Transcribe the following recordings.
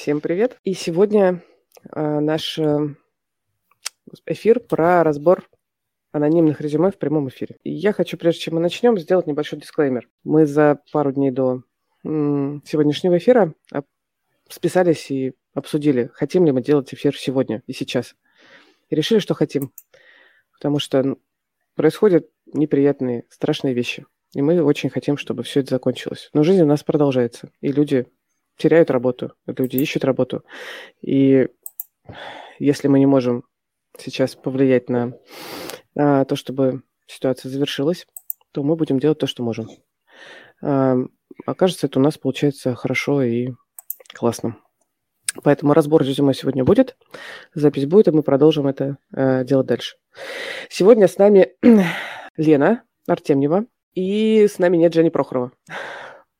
Всем привет. И сегодня э, наш э, эфир про разбор анонимных резюме в прямом эфире. И я хочу, прежде чем мы начнем, сделать небольшой дисклеймер. Мы за пару дней до сегодняшнего эфира списались и обсудили, хотим ли мы делать эфир сегодня и сейчас. И решили, что хотим. Потому что происходят неприятные, страшные вещи. И мы очень хотим, чтобы все это закончилось. Но жизнь у нас продолжается. И люди теряют работу, люди ищут работу. И если мы не можем сейчас повлиять на, на то, чтобы ситуация завершилась, то мы будем делать то, что можем. А, окажется, это у нас получается хорошо и классно. Поэтому разбор резюме сегодня будет, запись будет, и мы продолжим это э, делать дальше. Сегодня с нами Лена Артемьева, и с нами нет Жени Прохорова.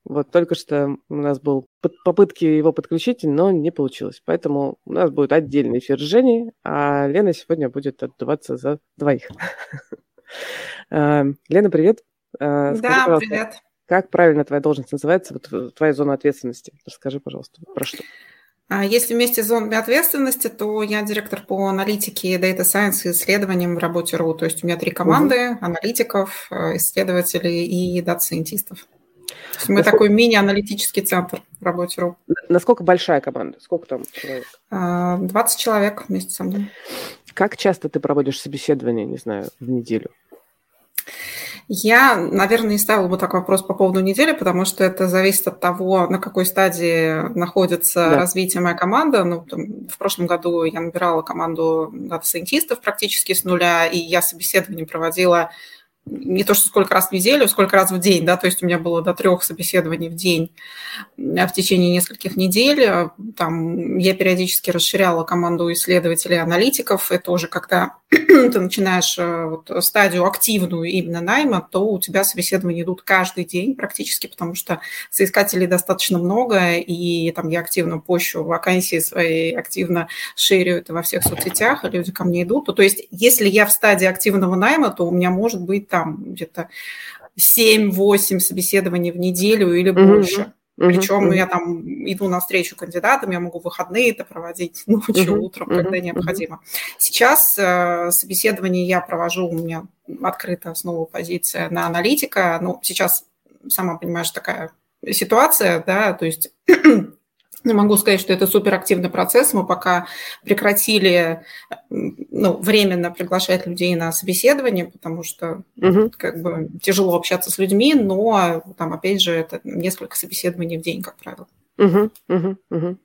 Вот только что у нас был попытки его подключить, но не получилось. Поэтому у нас будет отдельный эфир с Женей, а Лена сегодня будет отдуваться за двоих. А, Лена, привет. А, да, привет. Как правильно твоя должность называется, вот твоя зона ответственности? Расскажи, пожалуйста, про что. А если вместе с зонами ответственности, то я директор по аналитике, Data Science и исследованиям в Работе.ру. То есть у меня три команды, угу. аналитиков, э, исследователей и дата-сайентистов. Мы Насколько... такой мини-аналитический центр в работе РУ. Насколько большая команда? Сколько там человек? 20 а, человек вместе со мной. Как часто ты проводишь собеседование, не знаю, в неделю? Я, наверное, не ставила бы так вопрос по поводу недели, потому что это зависит от того, на какой стадии находится да. развитие моя команда. Ну, там, в прошлом году я набирала команду дата-сайентистов практически с нуля, и я собеседование проводила не то, что сколько раз в неделю, сколько раз в день, да, то есть у меня было до трех собеседований в день в течение нескольких недель. Там я периодически расширяла команду исследователей аналитиков. Это уже когда ты начинаешь э, вот, стадию активную именно найма, то у тебя собеседования идут каждый день практически, потому что соискателей достаточно много, и там я активно пощу вакансии свои, активно шерю это во всех соцсетях, и люди ко мне идут. То есть если я в стадии активного найма, то у меня может быть там где-то 7-8 собеседований в неделю или больше. Причем uh-huh. я там иду на встречу кандидатам, я могу выходные это проводить ночью, утром, когда необходимо. Сейчас э, собеседование я провожу, у меня открыта снова позиция на аналитика. Ну, сейчас, сама понимаешь, такая ситуация, да, то есть не могу сказать, что это суперактивный процесс. Мы пока прекратили ну, временно приглашать людей на собеседование, потому что угу. как бы тяжело общаться с людьми, но там, опять же, это несколько собеседований в день, как правило. Угу, угу, угу.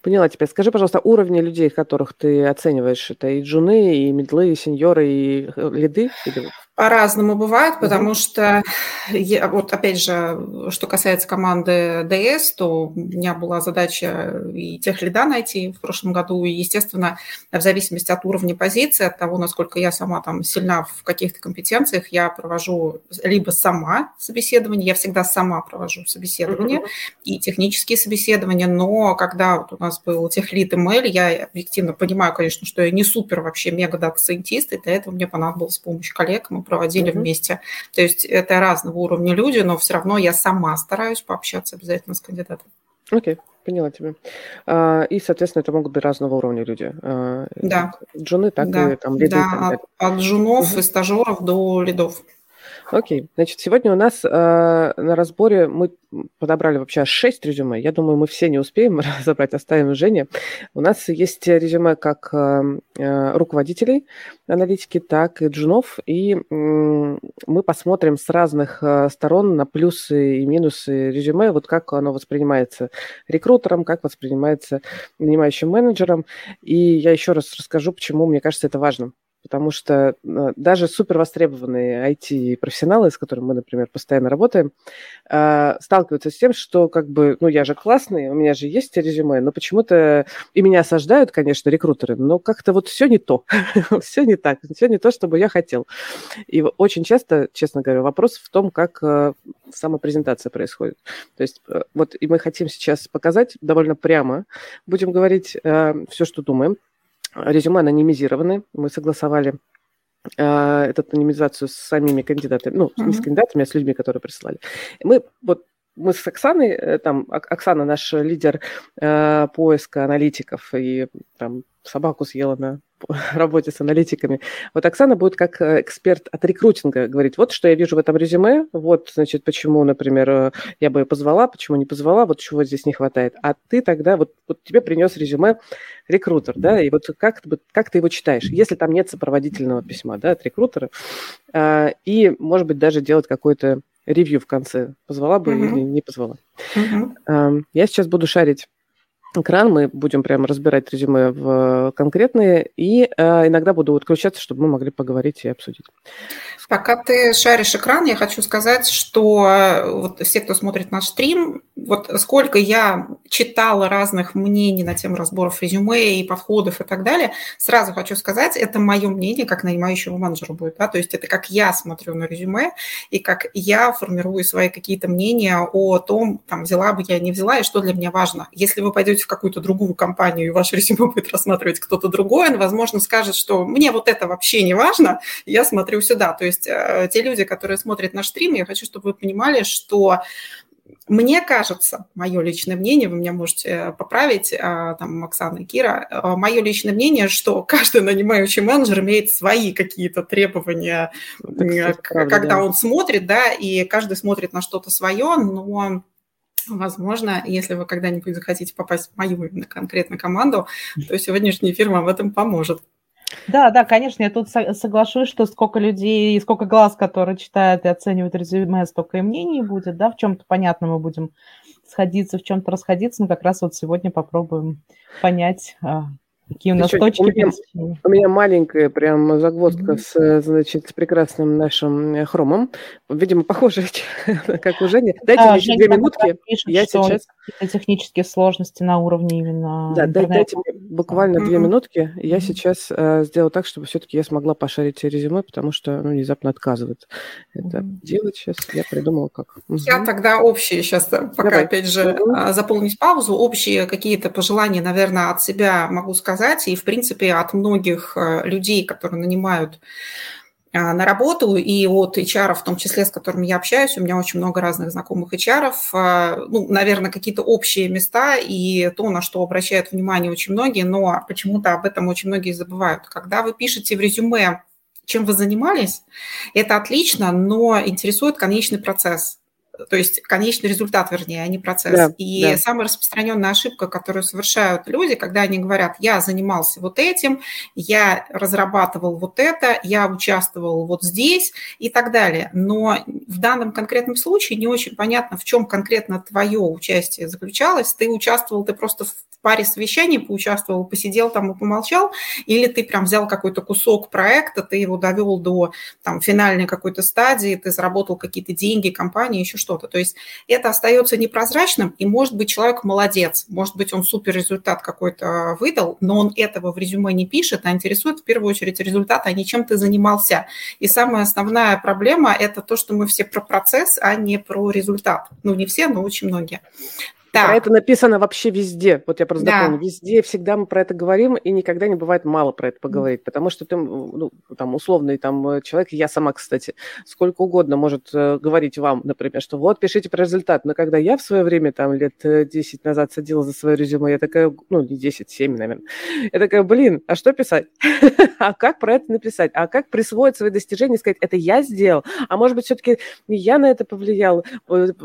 Поняла тебя. Скажи, пожалуйста, уровни людей, которых ты оцениваешь, это и джуны, и мидлы, и сеньоры, и э, лиды? Или по-разному бывает, потому м что, я, вот опять же, что касается команды DS, то у меня была задача и техлида найти в прошлом году, и, естественно, в зависимости от уровня позиции, от того, насколько я сама там сильна в каких-то компетенциях, я провожу либо сама собеседование, я всегда сама провожу собеседование mm-hmm. и технические собеседования, но когда вот у нас был техлид ML, я объективно понимаю, конечно, что я не супер вообще мега дата-сайентист, и для этого мне понадобилась помощь коллег, мы проводили mm-hmm. вместе. То есть это разного уровня люди, но все равно я сама стараюсь пообщаться обязательно с кандидатом. Окей, okay, поняла тебя. А, и, соответственно, это могут быть разного уровня люди. А, да. Джуны, так да. и там лиды. Да, от, от джунов mm-hmm. и стажеров до лидов. Окей. Значит, сегодня у нас э, на разборе мы подобрали вообще 6 резюме. Я думаю, мы все не успеем разобрать, оставим Жене. У нас есть резюме как э, э, руководителей аналитики, так и джунов. И э, мы посмотрим с разных э, сторон на плюсы и минусы резюме, вот как оно воспринимается рекрутером, как воспринимается нанимающим менеджером. И я еще раз расскажу, почему мне кажется это важным потому что э, даже супер востребованные IT-профессионалы, с которыми мы, например, постоянно работаем, э, сталкиваются с тем, что как бы, ну, я же классный, у меня же есть резюме, но почему-то и меня осаждают, конечно, рекрутеры, но как-то вот все не то, все не так, все не то, чтобы я хотел. И очень часто, честно говоря, вопрос в том, как э, сама презентация происходит. То есть вот и мы хотим сейчас показать довольно прямо, будем говорить все, что думаем, резюме анонимизированы. Мы согласовали э, эту анонимизацию с самими кандидатами, ну, mm-hmm. не с кандидатами, а с людьми, которые прислали. Мы вот мы с Оксаной, э, там, Оксана наш лидер э, поиска аналитиков, и там собаку съела на работе с аналитиками. Вот Оксана будет как э, эксперт от рекрутинга говорить, вот что я вижу в этом резюме, вот, значит, почему, например, э, я бы позвала, почему не позвала, вот чего здесь не хватает. А ты тогда, вот, вот тебе принес резюме рекрутер, да, и вот как, как ты его читаешь, если там нет сопроводительного письма, да, от рекрутера, и, может быть, даже делать какой-то ревью в конце, позвала бы uh-huh. или не позвала. Uh-huh. Я сейчас буду шарить экран, мы будем прямо разбирать резюме в конкретные, и э, иногда буду отключаться, чтобы мы могли поговорить и обсудить. Пока ты шаришь экран, я хочу сказать, что э, вот все, кто смотрит наш стрим, вот сколько я читала разных мнений на тему разборов резюме и подходов и так далее, сразу хочу сказать, это мое мнение, как нанимающего менеджера будет, да, то есть это как я смотрю на резюме и как я формирую свои какие-то мнения о том, там, взяла бы я, не взяла, и что для меня важно. Если вы пойдете в какую-то другую компанию, и ваше резюме будет рассматривать кто-то другой, он, возможно, скажет, что мне вот это вообще не важно, я смотрю сюда. То есть э, те люди, которые смотрят наш стрим, я хочу, чтобы вы понимали, что мне кажется, мое личное мнение, вы меня можете э, поправить, э, там, Оксана и Кира, мое личное мнение, что каждый нанимающий менеджер имеет свои какие-то требования, кстати, когда правда, да. он смотрит, да, и каждый смотрит на что-то свое, но Возможно, если вы когда-нибудь захотите попасть в мою именно конкретно команду, то сегодняшний эфир вам в этом поможет. Да, да, конечно, я тут соглашусь, что сколько людей и сколько глаз, которые читают и оценивают резюме, столько и мнений будет, да, в чем-то понятно мы будем сходиться, в чем-то расходиться, но как раз вот сегодня попробуем понять, а, Какие у нас Еще, точки? У меня, у меня маленькая прям загвоздка mm-hmm. с, значит, с прекрасным нашим э, хромом. Видимо, похоже, как у Жени. Дайте да, мне две минутки. Пишет, я сейчас... технические сложности на уровне именно Да, интернета. дайте мне буквально mm-hmm. две минутки. Я mm-hmm. сейчас э, сделаю так, чтобы все-таки я смогла пошарить резюме, потому что ну, внезапно отказывает это mm-hmm. делать сейчас. Я придумала, как. Mm-hmm. Я тогда общие сейчас, э, пока Давай. опять же mm-hmm. заполнить паузу, общие какие-то пожелания, наверное, от себя могу сказать сказать, и, в принципе, от многих э, людей, которые нанимают а, на работу, и от HR, в том числе, с которыми я общаюсь, у меня очень много разных знакомых HR, а, ну, наверное, какие-то общие места и то, на что обращают внимание очень многие, но почему-то об этом очень многие забывают. Когда вы пишете в резюме, чем вы занимались, это отлично, но интересует конечный процесс то есть конечный результат, вернее, а не процесс. Да, и да. самая распространенная ошибка, которую совершают люди, когда они говорят, я занимался вот этим, я разрабатывал вот это, я участвовал вот здесь и так далее. Но в данном конкретном случае не очень понятно, в чем конкретно твое участие заключалось. Ты участвовал, ты просто в паре совещаний поучаствовал, посидел там и помолчал, или ты прям взял какой-то кусок проекта, ты его довел до там, финальной какой-то стадии, ты заработал какие-то деньги, компании, еще что-то. То есть это остается непрозрачным, и может быть человек молодец, может быть он супер результат какой-то выдал, но он этого в резюме не пишет, а интересует в первую очередь результат, а не чем ты занимался. И самая основная проблема – это то, что мы все про процесс, а не про результат. Ну, не все, но очень многие. Так. Про это написано вообще везде. Вот я просто да. дополню. Везде всегда мы про это говорим, и никогда не бывает мало про это поговорить. Mm. Потому что ты, ну, там, условный там, э, человек, я сама, кстати, сколько угодно может э, говорить вам, например, что вот, пишите про результат. Но когда я в свое время, там, лет 10 э, назад садила за свое резюме, я такая, ну, не 10, 7, наверное, я такая, блин, а что писать? а как про это написать? А как присвоить свои достижения и сказать, это я сделал? А может быть, все-таки не я на это повлиял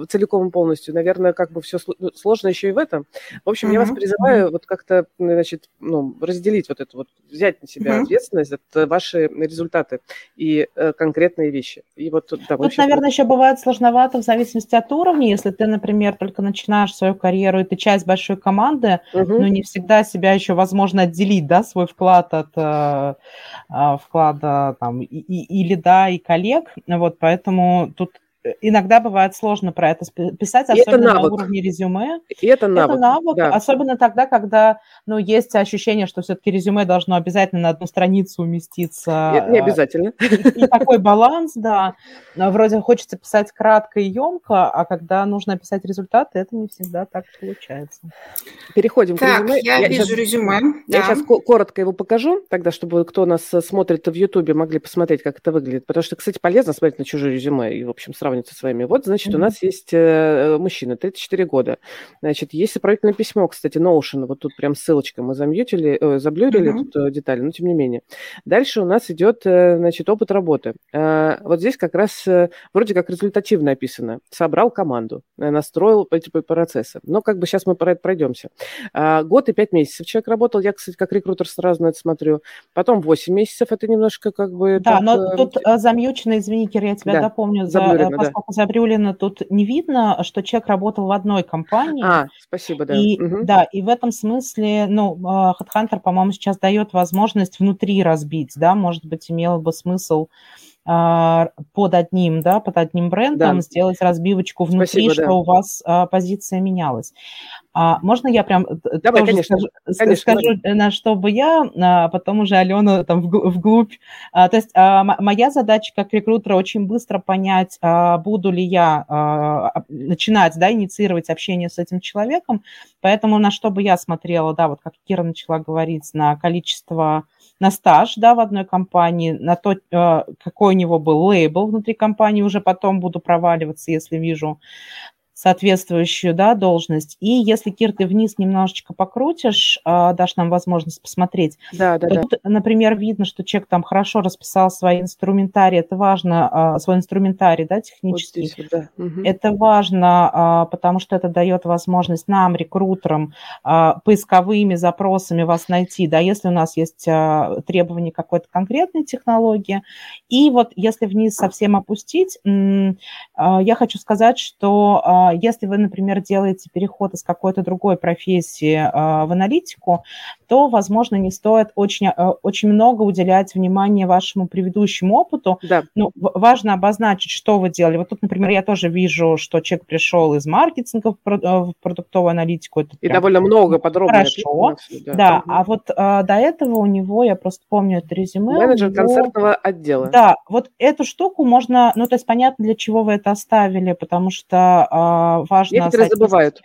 целиком и полностью? Наверное, как бы все ну, сложно еще и в этом. В общем, mm-hmm. я вас призываю вот как-то, значит, ну, разделить вот это вот, взять на себя mm-hmm. ответственность за ваши результаты и э, конкретные вещи. И вот, да, Тут, наверное, еще бывает сложновато в зависимости от уровня. Если ты, например, только начинаешь свою карьеру, и ты часть большой команды, mm-hmm. но не всегда себя еще возможно отделить, да, свой вклад от э, э вклада там и, и, и лида, и коллег. Вот, поэтому тут иногда бывает сложно про это писать, особенно на уровне резюме. И это навык. Это навык, да. особенно тогда, когда ну, есть ощущение, что все-таки резюме должно обязательно на одну страницу уместиться. Не, не обязательно. И, и такой баланс, да. Вроде хочется писать кратко и емко, а когда нужно описать результаты, это не всегда так получается. Переходим так, к резюме. я, я вижу сейчас, резюме. Я да. сейчас коротко его покажу, тогда, чтобы кто нас смотрит в Ютубе, могли посмотреть, как это выглядит. Потому что, кстати, полезно смотреть на чужие резюме и, в общем, сравнивать познакомиться с вами. Вот, значит, mm-hmm. у нас есть э, мужчина, 34 года. Значит, есть сопроводительное письмо, кстати, Notion, вот тут прям ссылочка, мы замьютили, э, заблюрили mm-hmm. тут э, детали, но тем не менее. Дальше у нас идет, э, значит, опыт работы. Э, вот здесь как раз э, вроде как результативно описано. Собрал команду, э, настроил эти процессы. Но как бы сейчас мы про это пройдемся. Э, год и пять месяцев человек работал, я, кстати, как рекрутер сразу на это смотрю. Потом 8 месяцев, это немножко как бы... Да, так, но э, тут э, замьючено, извини, Кир, я тебя да. дополню, за, Заблюрено, поскольку. Забрюлина тут не видно, что человек работал в одной компании. А, спасибо, да. И, угу. Да, и в этом смысле, ну, HeadHunter, по-моему, сейчас дает возможность внутри разбить, да, может быть, имело бы смысл а, под одним, да, под одним брендом да. сделать разбивочку внутри, Спасибо, что да. у вас а, позиция менялась. А, можно я прям э, Давай, тоже конечно, скажу, конечно. скажу, на что бы я, а потом уже Алена там вглубь. А, то есть а, моя задача как рекрутера очень быстро понять, а, буду ли я а, начинать, да, инициировать общение с этим человеком. Поэтому на что бы я смотрела, да, вот как Кира начала говорить, на количество на стаж да, в одной компании, на то, э, какой у него был лейбл внутри компании, уже потом буду проваливаться, если вижу соответствующую да, должность. И если, Кир, ты вниз немножечко покрутишь, а, дашь нам возможность посмотреть, да, да, тут, например, видно, что человек там хорошо расписал свои инструментарии, это важно, а, свой инструментарий, да, технический. Вот здесь, да. угу. Это важно, а, потому что это дает возможность нам, рекрутерам, поисковыми запросами вас найти, да, если у нас есть требования какой-то конкретной технологии. И вот если вниз совсем опустить, я хочу сказать, что если вы, например, делаете переход из какой-то другой профессии а, в аналитику, то, возможно, не стоит очень, а, очень много уделять внимания вашему предыдущему опыту. Да. Ну, важно обозначить, что вы делали. Вот тут, например, я тоже вижу, что человек пришел из маркетинга в продуктовую аналитику. Это И довольно много подробно. Хорошо. Да, да. Угу. а вот а, до этого у него, я просто помню это резюме. Менеджер него... концертного отдела. Да, вот эту штуку можно, ну, то есть понятно, для чего вы это оставили, потому что важно... Некоторые забывают.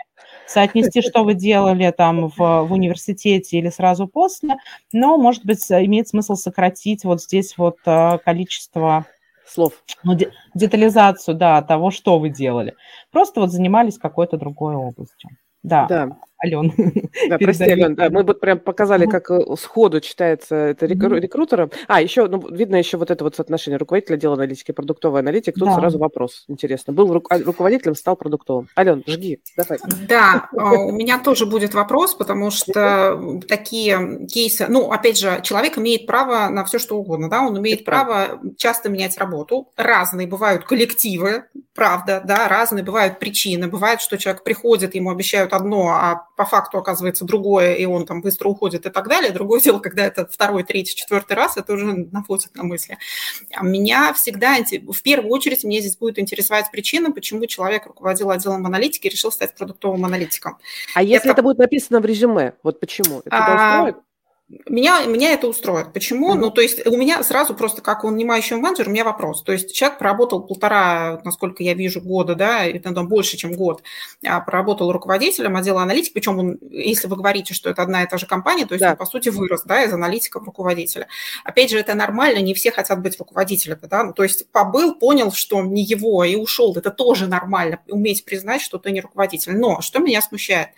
Соотнести, что вы делали там в, в университете или сразу после, но, может быть, имеет смысл сократить вот здесь вот а, количество слов. Ну, детализацию, да, того, что вы делали. Просто вот занимались какой-то другой областью. Да. да. Ален. Да, прости, Ален, да, мы вот прям показали, как э, сходу читается это рекру- рекрутером. А, еще, ну, видно еще вот это вот соотношение руководителя отдела аналитики, продуктовый аналитик. Тут да. сразу вопрос, интересно. Был ру- а, руководителем, стал продуктовым. Ален, жги, давай. Да, а, у меня тоже будет вопрос, потому что такие кейсы, ну, опять же, человек имеет право на все, что угодно, да, он имеет право часто менять работу. Разные бывают коллективы, правда, да, разные бывают причины. Бывает, что человек приходит, ему обещают одно, а по факту оказывается другое, и он там быстро уходит и так далее. Другое дело, когда это второй, третий, четвертый раз, это уже наводит на мысли. А меня всегда, в первую очередь, мне здесь будет интересовать причина, почему человек руководил отделом аналитики и решил стать продуктовым аналитиком. А если это, это будет написано в резюме, вот почему? Это а, меня, меня это устроит. Почему? Mm-hmm. Ну, то есть у меня сразу просто как он нанимающий менеджер, у меня вопрос. То есть человек проработал полтора, насколько я вижу, года, да, это там больше, чем год, а проработал руководителем отдела аналитики, причем он, если вы говорите, что это одна и та же компания, то есть да. он, по сути, вырос, да, из аналитика в руководителя. Опять же, это нормально, не все хотят быть руководителем, да, ну, то есть побыл, понял, что не его, и ушел, это тоже нормально, уметь признать, что ты не руководитель. Но что меня смущает?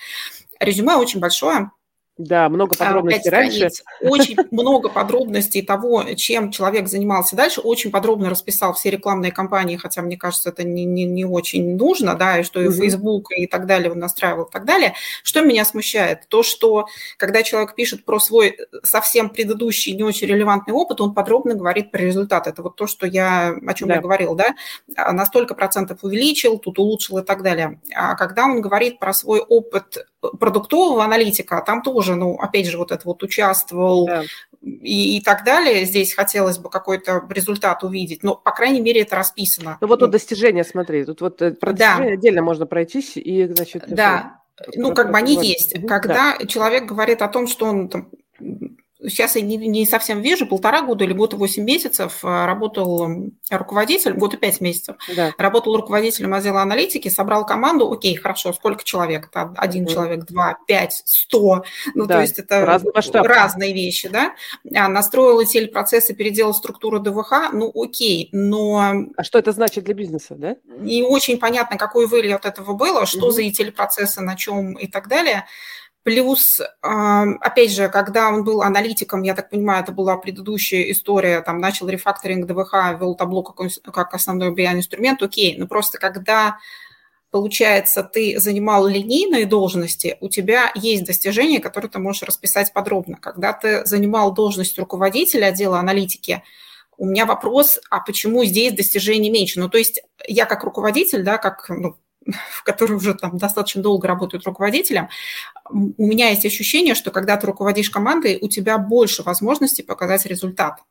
Резюме очень большое, да, много а, подробностей раньше. Очень много подробностей того, чем человек занимался дальше. Очень подробно расписал все рекламные кампании, хотя, мне кажется, это не, не, не очень нужно, да, и что и Facebook и так далее он настраивал и так далее. Что меня смущает? То, что когда человек пишет про свой совсем предыдущий не очень релевантный опыт, он подробно говорит про результат. Это вот то, что я, о чем да. я говорил, да, а, на столько процентов увеличил, тут улучшил и так далее. А когда он говорит про свой опыт продуктового аналитика, там тоже, ну, опять же, вот это вот участвовал да. и, и так далее. Здесь хотелось бы какой-то результат увидеть, но, по крайней мере, это расписано. Ну, вот тут достижения, смотри, тут вот э, про да. отдельно можно пройтись и, значит... Да, ну, как бы они есть. Когда да. человек говорит о том, что он там, сейчас я не, не совсем вижу, полтора года или год и восемь месяцев а, работал руководитель, год и пять месяцев, да. работал руководителем отдела аналитики, собрал команду, окей, хорошо, сколько человек? Это один mm человек, два, пять, сто, ну, да. то есть это Разный разные вещи, да? А, настроил ETL процессы, переделал структуру ДВХ, ну, окей, но... А что это значит для бизнеса, да? Не очень понятно, какой вылет этого было, что mm за ETL процессы, на чем и так далее. Плюс, опять же, когда он был аналитиком, я так понимаю, это была предыдущая история, там начал рефакторинг ДВХ, ввел табло как, как основной BI-инструмент, окей, но просто когда получается, ты занимал линейные должности, у тебя есть достижения, которые ты можешь расписать подробно. Когда ты занимал должность руководителя отдела аналитики, у меня вопрос, а почему здесь достижений меньше? Ну, то есть я как руководитель, да, как ну, который уже там достаточно долго работает руководителем, у меня есть ощущение, что когда ты руководишь командой, у тебя больше возможностей показать результат.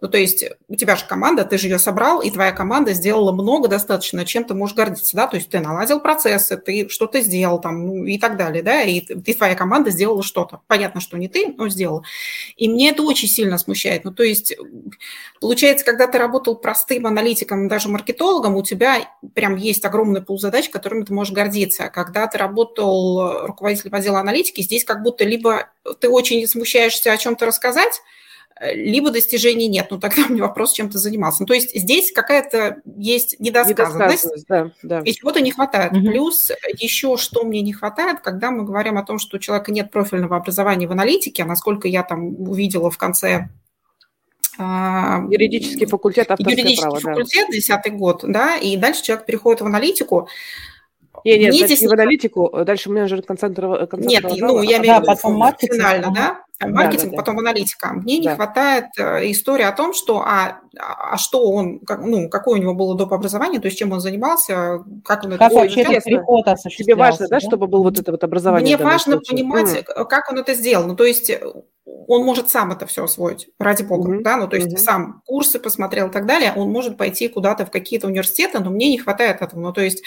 Ну, то есть у тебя же команда, ты же ее собрал, и твоя команда сделала много достаточно, чем ты можешь гордиться, да, то есть ты наладил процессы, ты что-то сделал там, ну, и так далее, да, и ты, твоя команда сделала что-то. Понятно, что не ты, но сделала. И мне это очень сильно смущает. Ну, то есть получается, когда ты работал простым аналитиком, даже маркетологом, у тебя прям есть огромный пул задач, которыми ты можешь гордиться. Когда ты работал руководителем отдела аналитики, здесь как будто либо ты очень смущаешься о чем-то рассказать, либо достижений нет. Ну, тогда у меня вопрос, чем ты занимался. Ну, то есть здесь какая-то есть недосказанность, недосказанность да, да. и чего-то не хватает. Угу. Плюс еще что мне не хватает, когда мы говорим о том, что у человека нет профильного образования в аналитике, а насколько я там увидела в конце а, Юридический факультет, авторское Юридический право, факультет, десятый да. год, да, и дальше человек переходит в аналитику. Нет, нет, здесь не в аналитику, дальше менеджер концентрировал. Нет, ну, я имею в виду маркетинг, да, маркетинг, да, да, потом аналитика. Мне да. не хватает э, истории о том, что а, а что он, как, ну, какое у него было доп. образование, то есть чем он занимался, как он как это вообще этот переход Тебе важно, да, да, чтобы было вот это вот образование? Мне важно случае. понимать, mm. как он это сделал. Ну, то есть э, он может сам это все освоить, ради бога, mm-hmm. да, ну, то есть mm-hmm. сам курсы посмотрел и так далее, он может пойти куда-то в какие-то университеты, но мне не хватает этого, ну, то есть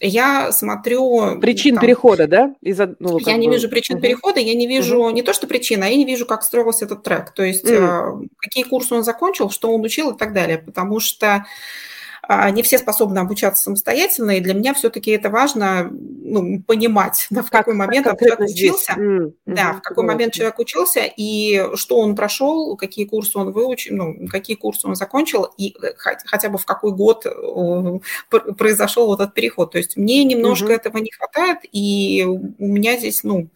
я смотрю... Причин там, перехода, да? Из-за, ну, я не бы... вижу причин угу. перехода, я не вижу угу. не то, что причина, а я не вижу, как строился этот трек. То есть угу. какие курсы он закончил, что он учил и так далее. Потому что не все способны обучаться самостоятельно, и для меня все-таки это важно ну, понимать, да, в как, какой момент как человек учился, mm-hmm. да, в какой mm-hmm. момент человек учился, и что он прошел, какие курсы он выучил, ну, какие курсы он закончил, и э, хотя бы в какой год произошел вот этот переход. То есть мне немножко mm-hmm. этого не хватает, и у меня здесь, ну,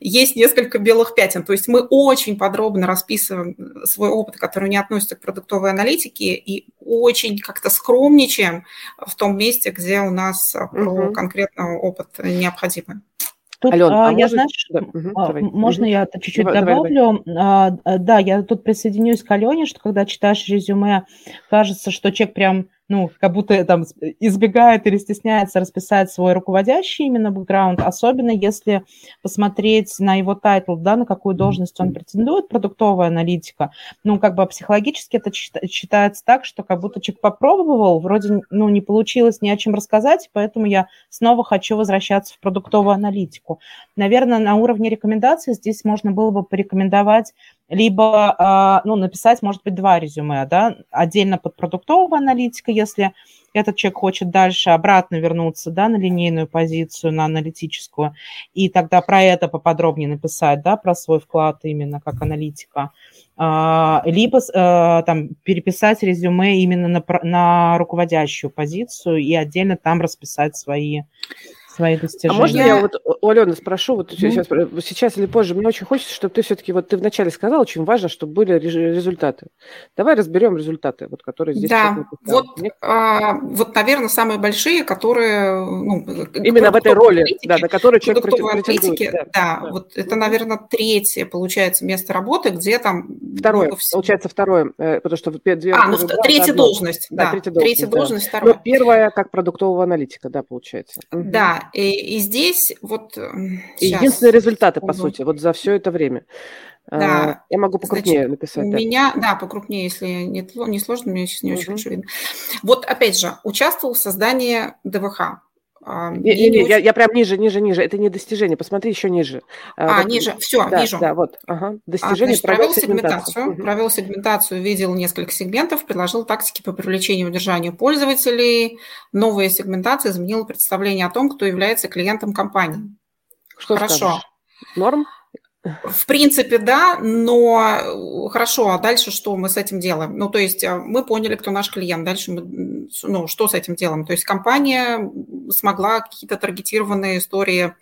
есть несколько белых пятен. То есть мы очень подробно расписываем свой опыт, который не относится к продуктовой аналитике, и очень как-то скромничаем в том месте, где у нас угу. про конкретный опыт необходимый. Тут, Алена, а, я, можно... знаешь, да, угу, можно я чуть-чуть давай, добавлю? Давай, давай. А, да, я тут присоединюсь к Алене, что когда читаешь резюме, кажется, что человек прям ну, как будто там избегает или стесняется расписать свой руководящий именно бэкграунд, особенно если посмотреть на его тайтл, да, на какую должность он претендует, продуктовая аналитика, ну, как бы психологически это считается так, что как будто человек попробовал, вроде, ну, не получилось ни о чем рассказать, поэтому я снова хочу возвращаться в продуктовую аналитику. Наверное, на уровне рекомендаций здесь можно было бы порекомендовать либо, а, ну, написать, может быть, два резюме, да, отдельно под продуктовую аналитику, если этот человек хочет дальше обратно вернуться, да, на линейную позицию, на аналитическую, и тогда про это поподробнее написать, да, про свой вклад именно как аналитика, а, либо а, там переписать резюме именно на, на руководящую позицию и отдельно там расписать свои свои достижения. А можно я вот у Алены спрошу, вот mm сейчас, сейчас или позже, мне очень хочется, чтобы ты все-таки, вот ты вначале сказала, очень важно, чтобы были результаты. Давай разберем результаты, вот, которые здесь. Да, вот, а, вот, наверное, самые большие, которые... Ну, Именно в этой роли, да, на которую человек претендует. Да, да, да, вот это, наверное, третье, получается, место работы, где там... Второе, получается, второе, э, потому что... Две, а, ну, третья должность, да, третья должность, третья должность, да. второе. Но первая, как продуктового аналитика, да, получается. Да, и, и здесь вот... Единственные результаты, по сути, вот за все это время. А, да. Я могу покрупнее Значит, написать. У да. меня, да, покрупнее, если не, не сложно, мне сейчас не угу. очень хорошо видно. Вот опять же, участвовал в создании ДВХ. А, не, не, не, очень... я, я прям ниже, ниже, ниже. Это не достижение. Посмотри еще ниже. А, а вот, ниже. Все, да, вижу. Да, вот. Ага. Достижение. А, значит, провел сегментацию. Угу. Провел сегментацию, видел несколько сегментов, предложил тактики по привлечению и удержанию пользователей. Новая сегментация изменила представление о том, кто является клиентом компании. Что Хорошо. Скажешь? Норм? В принципе, да, но э, хорошо, а дальше что мы с этим делаем? Ну, то есть э, мы поняли, кто наш клиент, дальше мы, ну, что с этим делаем? То есть компания смогла какие-то таргетированные истории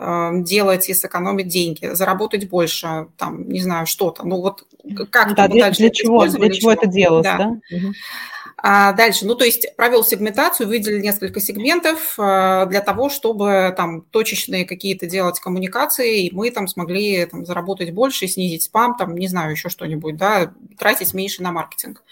э, делать и сэкономить деньги, заработать больше, там, не знаю, что-то. Ну, вот как да, для, дальше для чего, для чего это делалось, да? да? Угу. А дальше, ну то есть провел сегментацию, выделил несколько сегментов э, для того, чтобы там точечные какие-то делать коммуникации, и мы там смогли там, заработать больше, снизить спам, там, не знаю, еще что-нибудь, да, тратить меньше на маркетинг.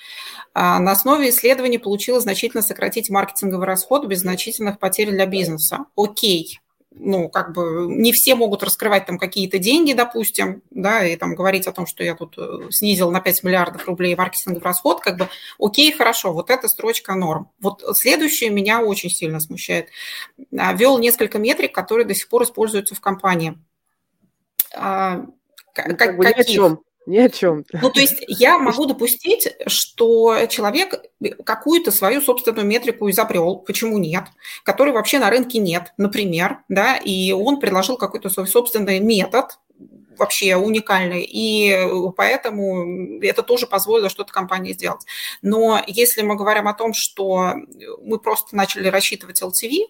А на основе исследований получилось значительно сократить маркетинговый расход без значительных потерь для бизнеса. Окей, ну, как бы не все могут раскрывать там какие-то деньги, допустим, да, и там говорить о том, что я тут э, снизил на 5 миллиардов рублей маркетинговый расход, как бы, окей, хорошо, вот эта строчка норм. Вот следующее меня очень сильно смущает. А, Вел несколько метрик, которые до сих пор используются в компании. А, ну, как, как, каких? Ни о чем. Ни о чем. Ну, то есть я могу допустить, что человек какую-то свою собственную метрику изобрел, почему нет, которой вообще на рынке нет, например, да, и он предложил какой-то свой собственный метод, вообще уникальный, и поэтому это тоже позволило что-то компании сделать. Но если мы говорим о том, что мы просто начали рассчитывать LTV,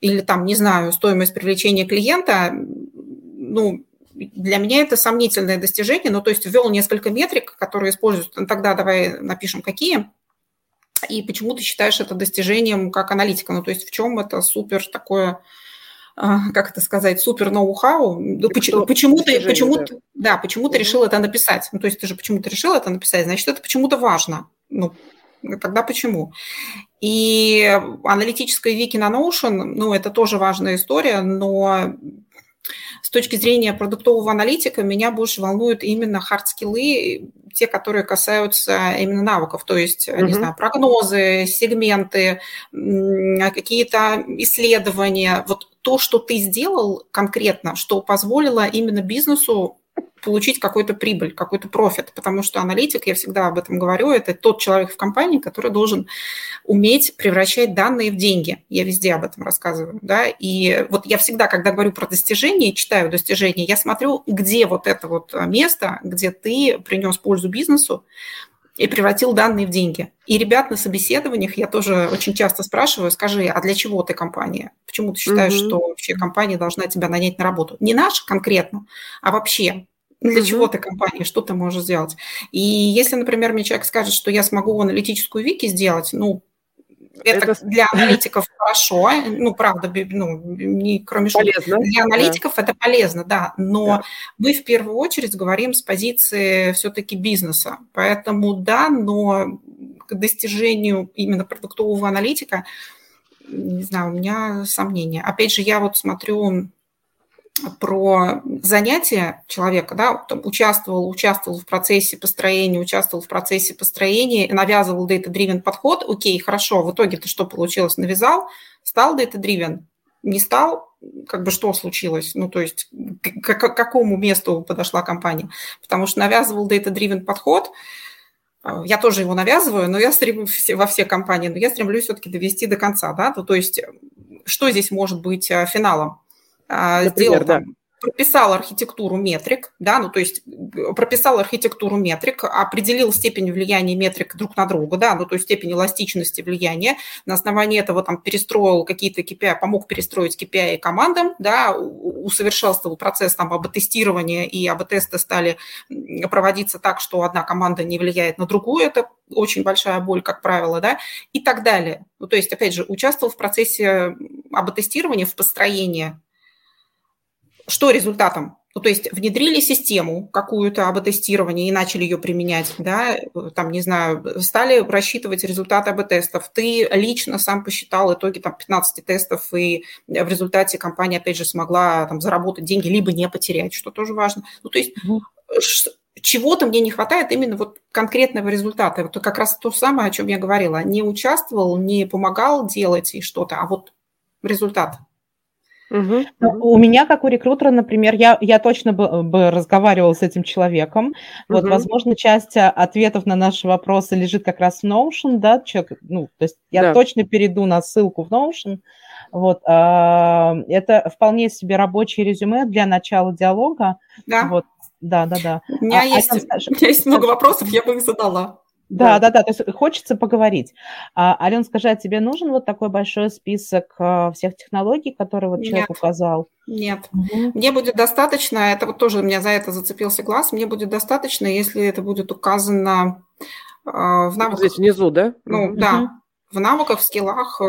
или там, не знаю, стоимость привлечения клиента, ну, для меня это сомнительное достижение, ну, то есть ввел несколько метрик, которые используют, ну, тогда давай напишем, какие, и почему ты считаешь это достижением как аналитика, ну, то есть в чем это супер такое, а, как это сказать, супер ноу-хау, ну, почему, почему ты, почему да. Ты, да, почему ты решил это написать, ну, то есть ты же почему-то решил это написать, значит, это почему-то важно, ну, тогда почему? И аналитическая вики на Notion, ну, это тоже важная история, но с точки зрения продуктового аналитика меня больше волнуют именно хард-скиллы, те, которые касаются именно навыков, то есть, uh-huh. не знаю, прогнозы, сегменты, какие-то исследования. Вот то, что ты сделал конкретно, что позволило именно бизнесу получить какую-то прибыль, какой-то профит, потому что аналитик, я всегда об этом говорю, это тот человек в компании, который должен уметь превращать данные в деньги. Я везде об этом рассказываю, да, и вот я всегда, когда говорю про достижения, читаю достижения, я смотрю, где вот это вот место, где ты принес пользу бизнесу, и превратил данные в деньги. И ребят на собеседованиях я тоже очень часто спрашиваю, скажи, а для чего ты компания? Почему ты считаешь, mm-hmm. что вообще компания должна тебя нанять на работу? Не наша конкретно, а вообще. Для mm-hmm. чего ты компания, что ты можешь сделать? И если, например, мне человек скажет, что я смогу аналитическую вики сделать, ну, это, это для аналитиков хорошо, ну, правда, ну, не кроме полезно. Для аналитиков да. это полезно, да, но да. мы в первую очередь говорим с позиции все-таки бизнеса. Поэтому да, но к достижению именно продуктового аналитика, не знаю, у меня сомнения. Опять же, я вот смотрю про занятия человека, да, там, участвовал, участвовал в процессе построения, участвовал в процессе построения, навязывал data-driven подход, окей, хорошо, в итоге-то что получилось? Навязал, стал data-driven, не стал, как бы что случилось? Ну, то есть к, к какому месту подошла компания? Потому что навязывал data-driven подход, я тоже его навязываю, но я стремлюсь во все компании, но я стремлюсь все-таки довести до конца, да, то, то есть что здесь может быть э, финалом? А, Например, сделал да. прописал архитектуру метрик, да, ну то есть э, прописал архитектуру метрик, определил степень влияния метрик друг на друга, да, ну то есть степень эластичности влияния, на основании этого там перестроил какие-то KPI, помог перестроить KPI командам, да, усовершенствовал процесс там АБ-тестирования, и АБ-тесты стали проводиться так, что одна команда не влияет на другую, это очень большая боль, как правило, да, и так далее. Ну то есть, опять же, участвовал в процессе АБ-тестирования, в построении что результатом? Ну, то есть внедрили систему какую-то АБ-тестирования и начали ее применять, да, там, не знаю, стали рассчитывать результаты АБ-тестов. Ты лично сам посчитал итоги там 15 тестов, и в результате компания, опять же, смогла там заработать деньги, либо не потерять, что тоже важно. Ну, то есть чего-то мне не хватает именно вот конкретного результата. Это как раз то самое, о чем я говорила. Не участвовал, не помогал делать и что-то, а вот результат. Угу, У меня, как у рекрутера, например, я, я точно бы, бы разговаривала с этим человеком. Вот, угу. возможно, часть а, ответов на наши вопросы лежит как раз в Notion, да, человек, ну, то есть я да. точно перейду на ссылку в Notion. Вот, а, это вполне себе рабочее резюме для начала диалога. Да. Вот, да, да, да. У меня, а, есть, а, у меня есть много вопросов, я бы их задала. Да, да, да, то есть хочется поговорить. А, Ален, скажи, а тебе нужен вот такой большой список а, всех технологий, которые вот человек Нет. указал? Нет. Угу. Мне будет достаточно, это вот тоже у меня за это зацепился глаз, мне будет достаточно, если это будет указано а, в навыках. Здесь внизу, да? Ну, угу. да, в навыках, в скиллах. Э,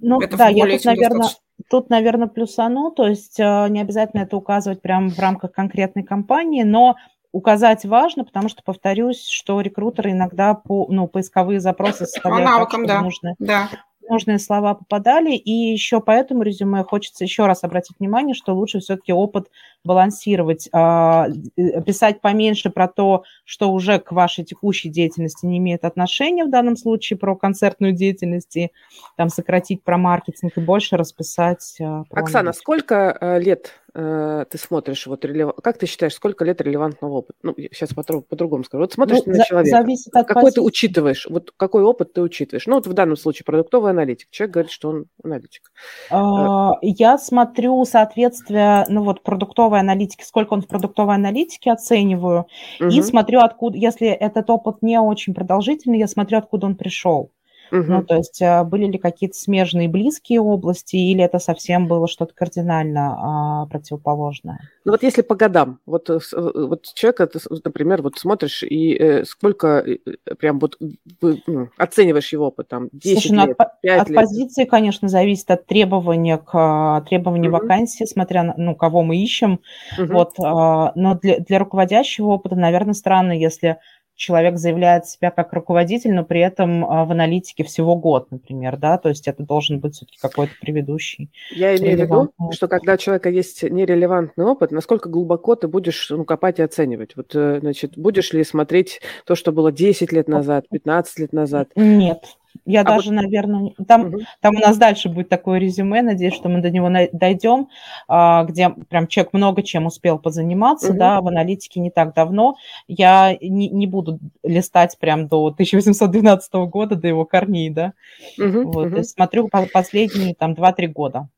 ну, это да, я тут, наверное, тут, наверное, плюсану, то есть э, не обязательно это указывать прямо в рамках конкретной компании, но указать важно, потому что, повторюсь, что рекрутеры иногда по, ну, поисковые запросы составляют по навыкам, так, да. нужные, да. нужные слова попадали. И еще по этому резюме хочется еще раз обратить внимание, что лучше все-таки опыт балансировать, а, э, писать поменьше про то, что уже к вашей текущей деятельности не имеет отношения, в данном случае про концертную деятельность, и там сократить про маркетинг и больше расписать. А, Оксана, аналитику. сколько э, лет э, ты смотришь, вот как ты считаешь, сколько лет релевантного опыта? Ну, сейчас по-другому скажу. Вот смотришь ну, на человека, зависит от какой позиции. ты учитываешь, вот какой опыт ты учитываешь? Ну, вот в данном случае продуктовый аналитик. Человек говорит, что он аналитик. А, я смотрю соответствие, ну вот продуктовый продуктовой аналитики, сколько он в продуктовой аналитике оцениваю, угу. и смотрю, откуда, если этот опыт не очень продолжительный, я смотрю, откуда он пришел. Угу. Ну, то есть а, были ли какие-то смежные близкие области, или это совсем было что-то кардинально а, противоположное? Ну вот если по годам, вот, э, э, вот человека, ты, например, вот смотришь, и э, сколько э, прям вот ну, оцениваешь его опыт, там, 10 Слушай, ну, лет, от, 5 от лет? позиции, конечно, зависит от требования к а, требованию угу. вакансии, смотря на, ну, кого мы ищем. Угу. Вот, а, но для, для руководящего опыта, наверное, странно, если человек заявляет себя как руководитель, но при этом а, в аналитике всего год, например, да, то есть это должен быть все-таки какой-то предыдущий. Я имею в виду, что когда у человека есть нерелевантный опыт, насколько глубоко ты будешь ну, копать и оценивать? Вот, э, значит, будешь ли смотреть то, что было 10 лет назад, 15 лет назад? Нет, я а даже, вот... наверное, там, угу. там у нас дальше будет такое резюме, надеюсь, что мы до него дойдем, а, где прям человек много чем успел позаниматься, угу. да, в аналитике не так давно. Я не, не буду листать прям до 1812 года, до его корней, да. Угу. Вот, угу. Смотрю последние там 2-3 года.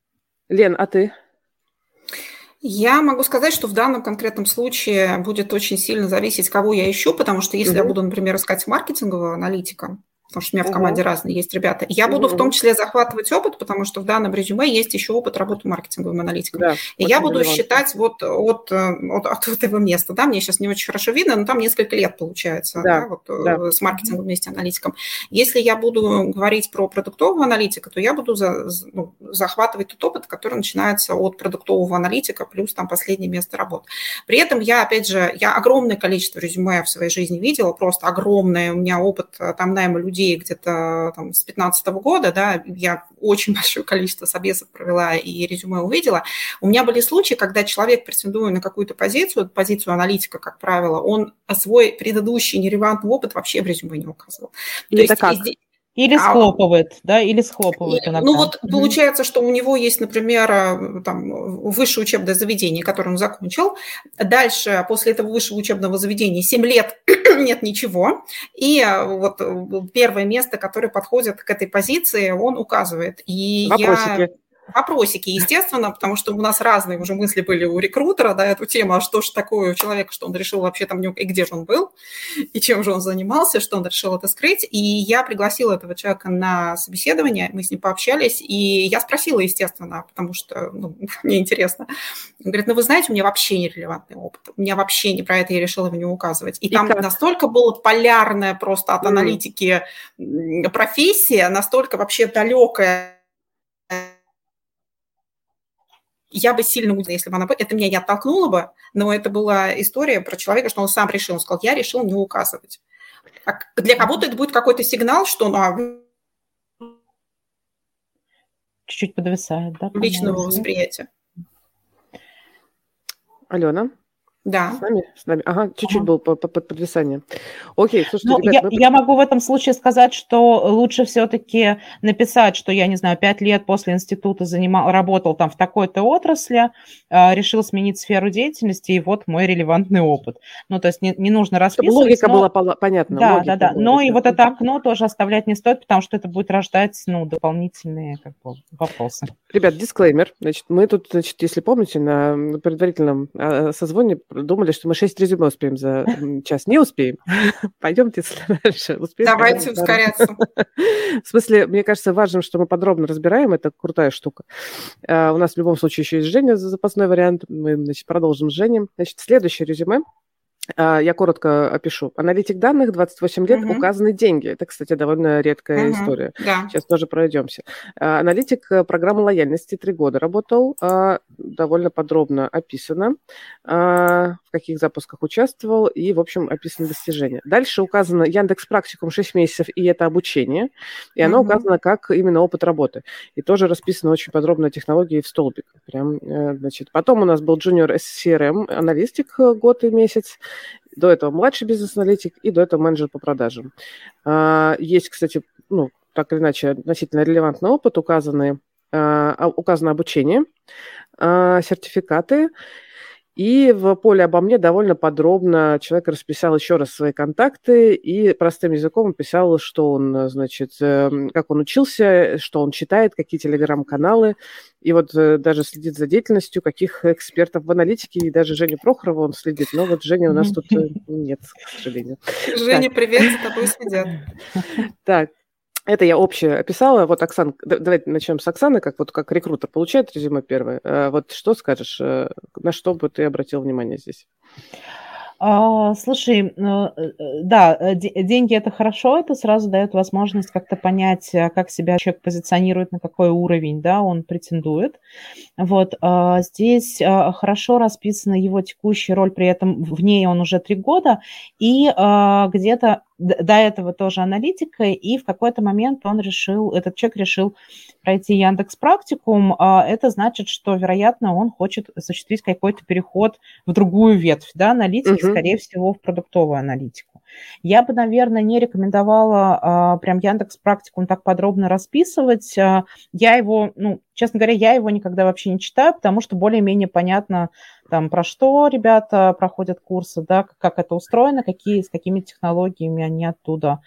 Лен, а ты? Я могу сказать, что в данном конкретном случае будет очень сильно зависеть, кого я ищу, потому что если угу. я буду, например, искать маркетингового аналитика, потому что у меня в команде разные есть ребята. Я угу. буду в том числе захватывать опыт, потому что в данном резюме есть еще опыт работы маркетинговым аналитиком. Да, и я буду релевантно. считать вот от, от, от этого места. Да, мне сейчас не очень хорошо видно, но там несколько лет получается да, да, вот, да. Э, с маркетингом вместе аналитиком. Если я буду говорить про продуктового аналитика, то я буду за, ну, захватывать тот опыт, который начинается от продуктового аналитика плюс там последнее место работы. При этом я, опять же, я огромное количество резюме в своей жизни видела, просто огромное. У меня опыт э, там найма людей людей где-то там, с 2015 года, да, я очень большое количество собесов провела и резюме увидела. У меня были случаи, когда человек, претендуя на какую-то позицию, позицию аналитика, как правило, он свой предыдущий нерелевантный опыт вообще в резюме не указывал. То есть, как? Здесь, или а, схлопывает, а, да, или схлопывает иногда. Ну вот получается, что у него есть, например, э, там, высшее учебное заведение, которое он закончил. Дальше, после этого высшего учебного заведения, 7 лет нет ничего. И э, вот э, первое место, которое подходит к этой позиции, он указывает. И Вопросики. я вопросики, естественно, потому что у нас разные уже мысли были у рекрутера, да, эту тему, а что же такое у человека, что он решил вообще там, и где же он был, и чем же он занимался, что он решил это скрыть. И я пригласила этого человека на собеседование, мы с ним пообщались, и я спросила, естественно, потому что ну, мне интересно. Он говорит, ну вы знаете, у меня вообще нерелевантный опыт, у меня вообще не про это, я решила его не указывать. И, и там как? настолько было полярное просто от аналитики профессия, настолько вообще далекая я бы сильно удивилась, если бы она... Это меня не оттолкнуло бы, но это была история про человека, что он сам решил. Он сказал, я решил не указывать. А для кого-то это будет какой-то сигнал, что ну, а... чуть-чуть подвисает, да? Личного восприятия. Алена? Да. С нами? С нами. Ага, чуть-чуть ага. был под подвисание. Окей, слушайте, ну, ребят, я, мы... я могу в этом случае сказать, что лучше все-таки написать, что я, не знаю, пять лет после института занимал, работал там в такой-то отрасли, э, решил сменить сферу деятельности, и вот мой релевантный опыт. Ну, то есть не, не нужно расписывать. Чтобы логика но... была понятна. Да, да, да. Но и вот это окно тоже оставлять не стоит, потому что это будет рождать, ну, дополнительные как бы, вопросы. Ребят, дисклеймер. Значит, мы тут, значит, если помните, на предварительном а, созвоне думали, что мы 6 резюме успеем за час. Не успеем. Пойдемте дальше. Успеем, Давайте ускоряться. В смысле, мне кажется, важным, что мы подробно разбираем. Это крутая штука. А, у нас в любом случае еще есть Женя, запасной вариант. Мы значит, продолжим с Женей. Значит, следующее резюме – я коротко опишу. Аналитик данных, 28 лет, угу. указаны деньги. Это, кстати, довольно редкая угу. история. Да. Сейчас тоже пройдемся. А, аналитик э, программы лояльности, три года работал, а, довольно подробно описано, в каких запусках участвовал и, в общем, описаны достижения. Дальше указано Яндекс Практикум 6 месяцев, и это обучение, и оно угу. указано как именно опыт работы. И тоже расписано очень подробно технологии в столбик. Прям, э, значит. Потом у нас был junior SCRM, аналитик э, год и месяц, до этого младший бизнес-аналитик и до этого менеджер по продажам. А, есть, кстати, ну, так или иначе, относительно релевантный опыт, указаны, а, указано обучение, а, сертификаты, и в поле обо мне довольно подробно человек расписал еще раз свои контакты и простым языком описал, что он, значит, эм, как он учился, что он читает, какие телеграм-каналы. И вот э, даже следит за деятельностью каких экспертов в аналитике, и даже Женя Прохорова он следит. Но вот Женя у нас тут э, нет, к сожалению. Женя, привет, за тобой следят. Так, это я общее описала. Вот, Оксан, давайте начнем с Оксаны, как вот как рекрутер получает резюме первое. Э, вот что скажешь, э, на что бы ты обратил внимание здесь? А, слушай, э, да, деньги это хорошо, это сразу дает возможность как-то понять, как себя человек позиционирует, на какой уровень, да, он претендует. Вот здесь хорошо расписана его текущая роль, при этом в ней он уже три года, и где-то до этого тоже аналитикой, и в какой-то момент он решил, этот человек решил пройти Яндекс Практикум. А это значит, что, вероятно, он хочет осуществить какой-то переход в другую ветвь, да, аналитики, угу. скорее всего, в продуктовую аналитику. Я бы, наверное, не рекомендовала а, прям Яндекс Практикум так подробно расписывать. А, я его, ну, честно говоря, я его никогда вообще не читаю, потому что более-менее понятно, там, про что ребята проходят курсы, да, как это устроено, какие, с какими технологиями они оттуда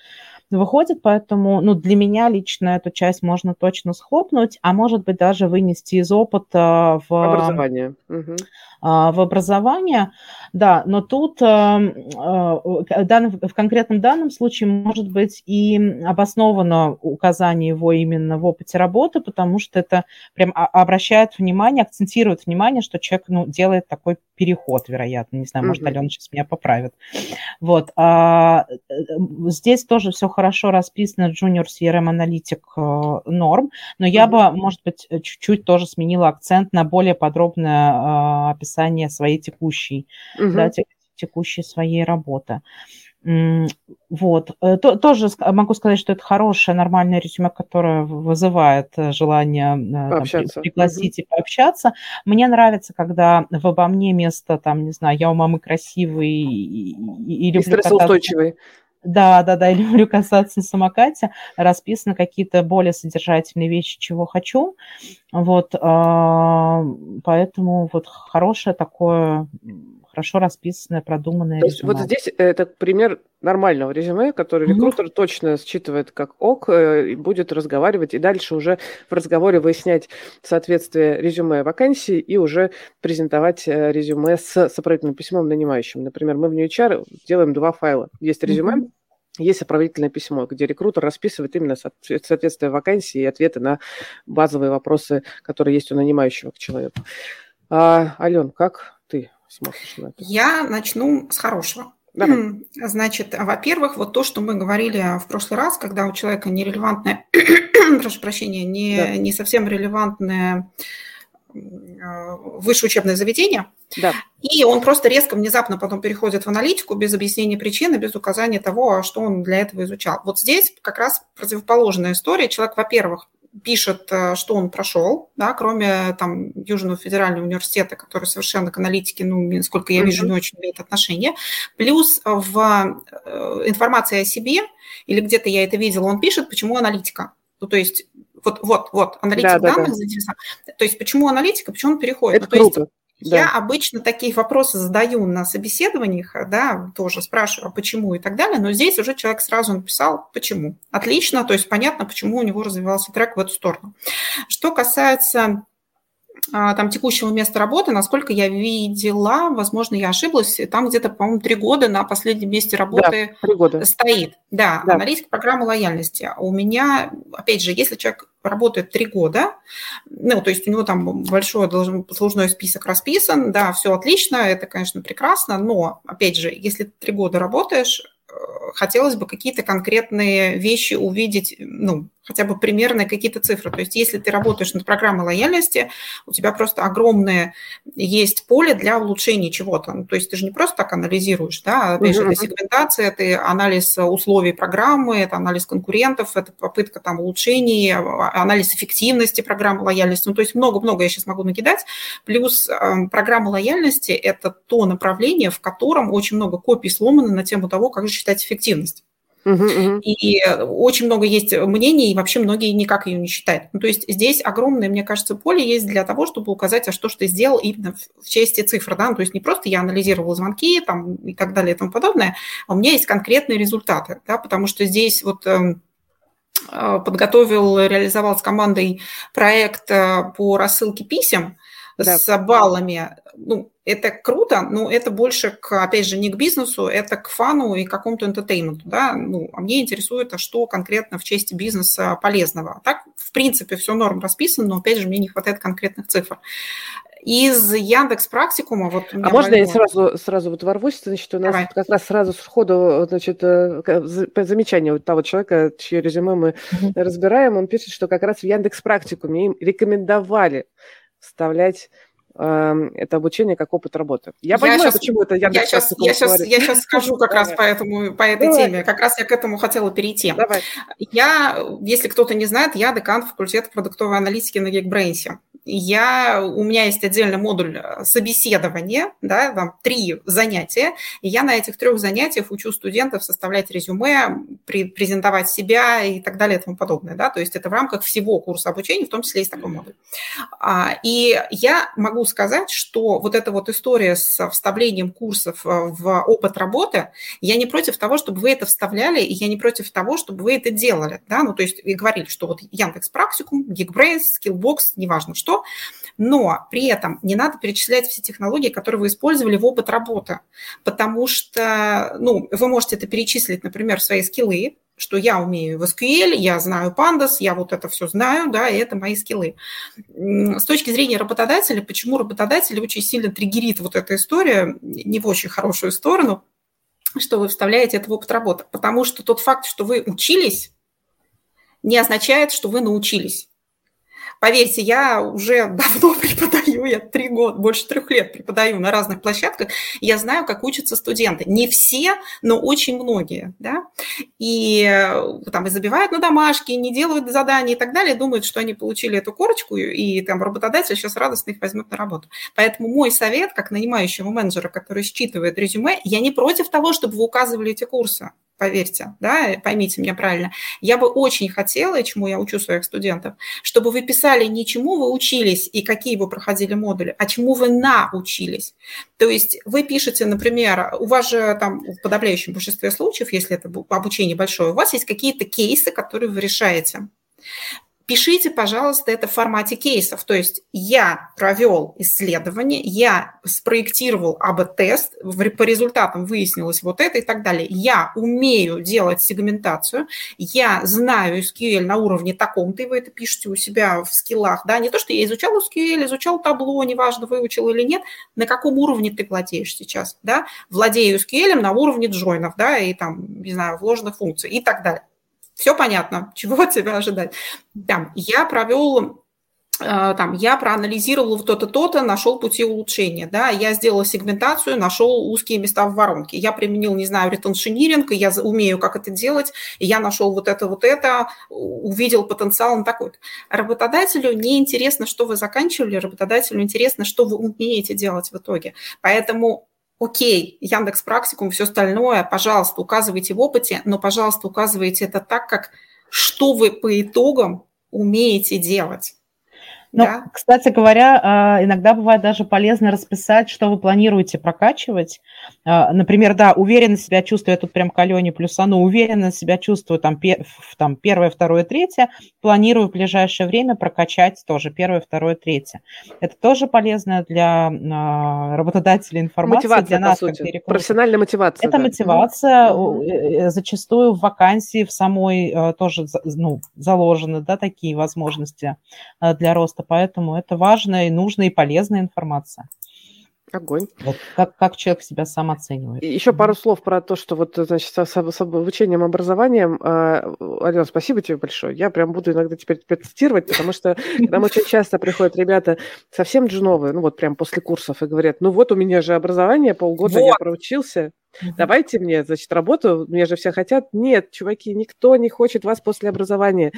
выходят, поэтому, ну, для меня лично эту часть можно точно схлопнуть, а может быть даже вынести из опыта в... Образование. Угу. А, в образование, да, но тут эм, э, в конкретном данном случае может быть и обосновано указание его именно в опыте работы, потому что это прям обращает внимание, акцентирует внимание, что человек ну, делает такой переход, вероятно, не знаю, может, Алена сейчас меня поправит. Вот. А, э, здесь тоже все хорошо расписано, Junior CRM аналитик норм, но я бы, может быть, чуть-чуть тоже сменила акцент на более подробное описание описание своей текущей, угу. да, текущей своей работы. Вот. Э, тоже могу сказать, что это хорошее, нормальное резюме, которое вызывает э, желание э, там, пригласить угу. и пообщаться. Мне нравится, когда в обо мне место, там, не знаю, я у мамы красивый и, и, и люблю стрессоустойчивый. Да, да, да, я люблю касаться на самокате, расписаны какие-то более содержательные вещи, чего хочу. Вот, а, поэтому вот хорошее такое хорошо расписанное, продуманное То есть резюме. Вот здесь это пример нормального резюме, который mm-hmm. рекрутер точно считывает как ок э, и будет разговаривать, и дальше уже в разговоре выяснять соответствие резюме вакансии и уже презентовать э, резюме с сопроводительным письмом нанимающим. Например, мы в New HR делаем два файла. Есть резюме, mm-hmm. Есть сопроводительное письмо, где рекрутер расписывает именно соответствие вакансии и ответы на базовые вопросы, которые есть у нанимающего к человеку. А, Ален, как ты смотришь на это? Я начну с хорошего. Давай. Значит, во-первых, вот то, что мы говорили в прошлый раз, когда у человека нерелевантное, прошу прощения, не, да. не совсем релевантное высшее учебное заведение, да. и он просто резко, внезапно потом переходит в аналитику без объяснения причины, без указания того, что он для этого изучал. Вот здесь как раз противоположная история. Человек, во-первых, пишет, э, что он прошел, да, кроме там Южного федерального университета, который совершенно к аналитике, ну, насколько я вижу, не очень имеет отношение. Плюс в э, информации о себе, или где-то я это видела, он пишет, почему аналитика. Ну, то есть вот, вот, вот, аналитика да, данных да, да. То есть почему аналитика, почему он переходит? Это ну, круто. Есть, да. Я обычно такие вопросы задаю на собеседованиях, да, тоже спрашиваю, а почему и так далее, но здесь уже человек сразу написал, почему. Отлично, то есть понятно, почему у него развивался трек в эту сторону. Что касается а, там текущего места работы, насколько я видела, возможно, я ошиблась, там где-то, по-моему, три года на последнем месте работы да, года. стоит. Да, да, аналитика программы лояльности. У меня, опять же, если человек работает три года, ну, то есть у него там большой послужной список расписан, да, все отлично, это, конечно, прекрасно, но, опять же, если три года работаешь, э, хотелось бы какие-то конкретные вещи увидеть, ну, хотя бы примерные какие-то цифры. То есть если ты работаешь над программой лояльности, у тебя просто огромное есть поле для улучшения чего-то. Ну, то есть ты же не просто так анализируешь, да, опять же, это сегментация, это анализ условий программы, это анализ конкурентов, это попытка там улучшений, анализ эффективности программы лояльности. Ну, то есть много-много я сейчас могу накидать. Плюс э, программа лояльности – это то направление, в котором очень много копий сломано на тему того, как же считать эффективность. И очень много есть мнений, и вообще многие никак ее не считают. Ну, то есть здесь огромное, мне кажется, поле есть для того, чтобы указать, а что ж ты сделал именно в части цифр. Да? Ну, то есть не просто я анализировал звонки там, и так далее и тому подобное, а у меня есть конкретные результаты, да? потому что здесь вот эм, а, подготовил, реализовал с командой проект э, по рассылке писем, да. с баллами. Ну, это круто, но это больше, к, опять же, не к бизнесу, это к фану и какому-то энтертейменту. Да? Ну, а мне интересует, а что конкретно в части бизнеса полезного. Так, в принципе, все норм расписано, но, опять же, мне не хватает конкретных цифр. Из Яндекс Практикума вот. А можно я сразу сразу вот ворвусь, значит, у нас Давай. как раз сразу сходу, значит, э, замечание вот того человека, чье резюме мы угу. разбираем, он пишет, что как раз в Яндекс Практикуме им рекомендовали вставлять это обучение как опыт работы. Я, я понимаю, сейчас, почему это я, я сейчас, я сейчас, я сейчас скажу как раз по, этому, по этой Давай. теме. Как раз я к этому хотела перейти. Давай. Я, если кто-то не знает, я декан факультета продуктовой аналитики на Geekbrains я, у меня есть отдельный модуль э, собеседования, да, там три занятия, и я на этих трех занятиях учу студентов составлять резюме, презентовать себя и так далее и тому подобное, да, то есть это в рамках всего курса обучения, в том числе есть такой модуль. А, и я могу сказать, что вот эта вот история с вставлением курсов э, в опыт работы, я не против того, чтобы вы это вставляли, и я не против того, чтобы вы это делали, да, ну, то есть и говорили, что вот Яндекс Практикум, Geekbrains, Skillbox, неважно что, что, но при этом не надо перечислять все технологии, которые вы использовали в опыт работы, потому что, ну, вы можете это перечислить, например, свои скиллы, что я умею в SQL, я знаю Pandas, я вот это все знаю, да, и это мои скиллы. С точки зрения работодателя, почему работодатель очень сильно триггерит вот эта история, не в очень хорошую сторону, что вы вставляете это в опыт работы. Потому что тот факт, что вы учились, не означает, что вы научились. Поверьте, я уже давно преподаю, я три года, больше трех лет преподаю на разных площадках, я знаю, как учатся студенты. Не все, но очень многие, да, и э, там и забивают на домашки, не делают задания и так далее, думают, что они получили эту корочку, и там работодатель сейчас радостно их возьмет на работу. Поэтому мой совет, как нанимающего менеджера, который считывает резюме, я не против того, чтобы вы указывали эти курсы поверьте, да, поймите меня правильно. Я бы очень хотела, и чему я учу своих студентов, чтобы вы писали не чему вы учились и какие вы проходили модули, а чему вы научились. То есть вы пишете, например, у вас же там в подавляющем большинстве случаев, если это обучение большое, у вас есть какие-то кейсы, которые вы решаете пишите, пожалуйста, это в формате кейсов. То есть я провел исследование, я спроектировал АБ-тест, по результатам выяснилось вот это и так далее. Я умею делать сегментацию, я знаю SQL на уровне таком-то, и вы это пишете у себя в скиллах. Да? Не то, что я изучал SQL, изучал табло, неважно, выучил или нет, на каком уровне ты владеешь сейчас. Да? Владею SQL на уровне джойнов, да, и там, не знаю, вложенных функций и так далее. Все понятно, чего от тебя ожидать. Там, я провел Э, там, я проанализировал то-то, то-то, нашел пути улучшения, да, я сделала сегментацию, нашел узкие места в воронке, я применил, не знаю, ретеншениринг, я умею, как это делать, я нашел вот это, вот это, увидел потенциал на такой-то. Работодателю не интересно, что вы заканчивали, работодателю интересно, что вы умеете делать в итоге. Поэтому окей, Яндекс Практикум, все остальное, пожалуйста, указывайте в опыте, но, пожалуйста, указывайте это так, как что вы по итогам умеете делать. Ну, да. кстати говоря, а, иногда бывает даже полезно расписать, что вы планируете прокачивать. А, например, да, уверенно себя чувствую, я тут прям к Алене плюсану, уверенно себя чувствую там, там первое, второе, третье, планирую в ближайшее время прокачать тоже первое, второе, третье. Это тоже полезно для а, работодателей информации, мотивация, для нас, как сути. Профессиональная мотивация. Это да. мотивация, mm-hmm. зачастую в вакансии в самой тоже ну, заложены да, такие возможности для роста просто, поэтому это важная и нужная и полезная информация. Огонь. Вот как, как человек себя сам оценивает. Еще пару слов про то, что вот, значит, с, с, обучением, образованием. А, Алена, спасибо тебе большое. Я прям буду иногда теперь тебя цитировать, потому что к нам очень часто приходят ребята совсем джуновые, ну вот прям после курсов, и говорят, ну вот у меня же образование, полгода вот. я проучился, Давайте мне, значит, работу, мне же все хотят. Нет, чуваки, никто не хочет вас после образования.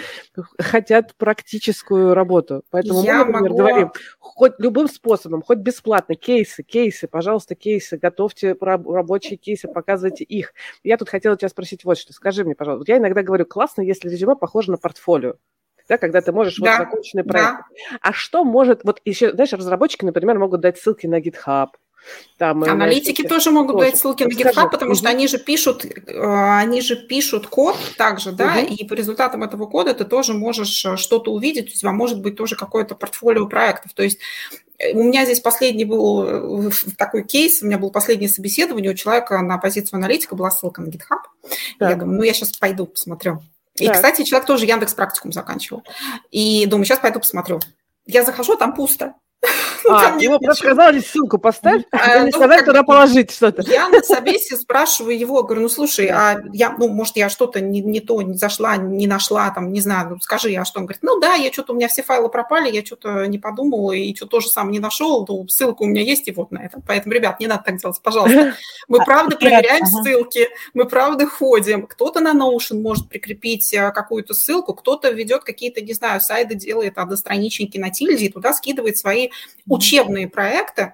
Хотят практическую работу. Поэтому Я мы, например, могу... говорим, хоть любым способом, хоть бесплатно, кейсы, кейсы, пожалуйста, кейсы, готовьте рабочие кейсы, показывайте их. Я тут хотела тебя спросить вот что. Скажи мне, пожалуйста, я иногда говорю, классно, если резюме похоже на портфолио да, когда ты можешь да, вот законченный проект. Да. А что может, вот еще, знаешь, разработчики, например, могут дать ссылки на GitHub, там, Аналитики знаете, тоже могут тоже. дать ссылки на GitHub, потому угу. что они же пишут, э, они же пишут код также, да, угу. и по результатам этого кода ты тоже можешь э, что-то увидеть, у тебя может быть тоже какое-то портфолио проектов. То есть э, у меня здесь последний был такой кейс, у меня было последнее собеседование, у человека на позицию аналитика была ссылка на GitHub. Так. Я думаю, ну я сейчас пойду посмотрю. И, так. кстати, человек тоже Яндекс практикум заканчивал. И думаю, сейчас пойду посмотрю. Я захожу, там пусто. А, ему просто сказали ссылку поставь, а не ну, сказали туда положить что-то. Я на собесе спрашиваю его, говорю, ну слушай, а я, ну, может, я что-то не, не то, не зашла, не нашла, там, не знаю, ну, скажи, а что? Он говорит, ну да, я что-то, у меня все файлы пропали, я что-то не подумала и что тоже сам не нашел, ну, ссылка у меня есть и вот на это. Поэтому, ребят, не надо так делать, пожалуйста. Мы а, правда проверяем ссылки, мы правда ходим. Кто-то на Notion может прикрепить э, какую-то ссылку, кто-то ведет какие-то, не знаю, сайты, делает одностраничники на тильде и туда скидывает свои учебные проекты,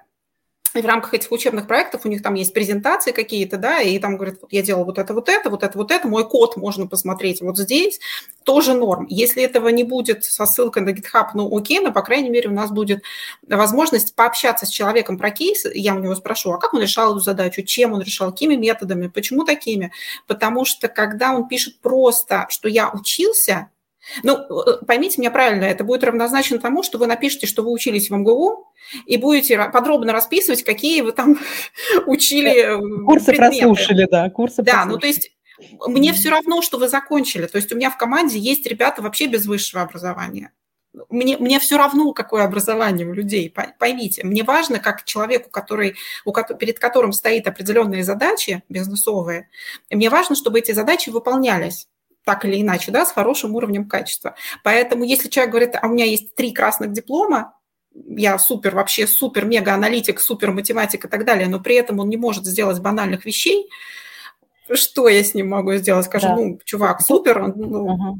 и в рамках этих учебных проектов у них там есть презентации какие-то, да, и там говорят, вот я делал вот это, вот это, вот это, вот это, мой код можно посмотреть вот здесь, тоже норм. Если этого не будет со ссылкой на GitHub, ну окей, но, по крайней мере, у нас будет возможность пообщаться с человеком про кейс, я у него спрошу, а как он решал эту задачу, чем он решал, какими методами, почему такими? Потому что когда он пишет просто, что я учился, ну, э, поймите меня правильно, это будет равнозначно тому, что вы напишете, что вы учились в МГУ, и будете подробно расписывать, какие вы там учили э, Курсы предметы. прослушали, да, курсы Да, прослушали. ну то есть мне все равно, что вы закончили. То есть у меня в команде есть ребята вообще без высшего образования. Мне, мне все равно, какое образование у людей, поймите. Мне важно, как человеку, который, у, перед которым стоит определенные задачи бизнесовые, мне важно, чтобы эти задачи выполнялись так или иначе, да, с хорошим уровнем качества. Поэтому если человек говорит, а у меня есть три красных диплома, я супер, вообще супер, мега аналитик, супер математик и так далее, но при этом он не может сделать банальных вещей, что я с ним могу сделать? Скажу, да. ну, чувак, супер, он, ну, угу.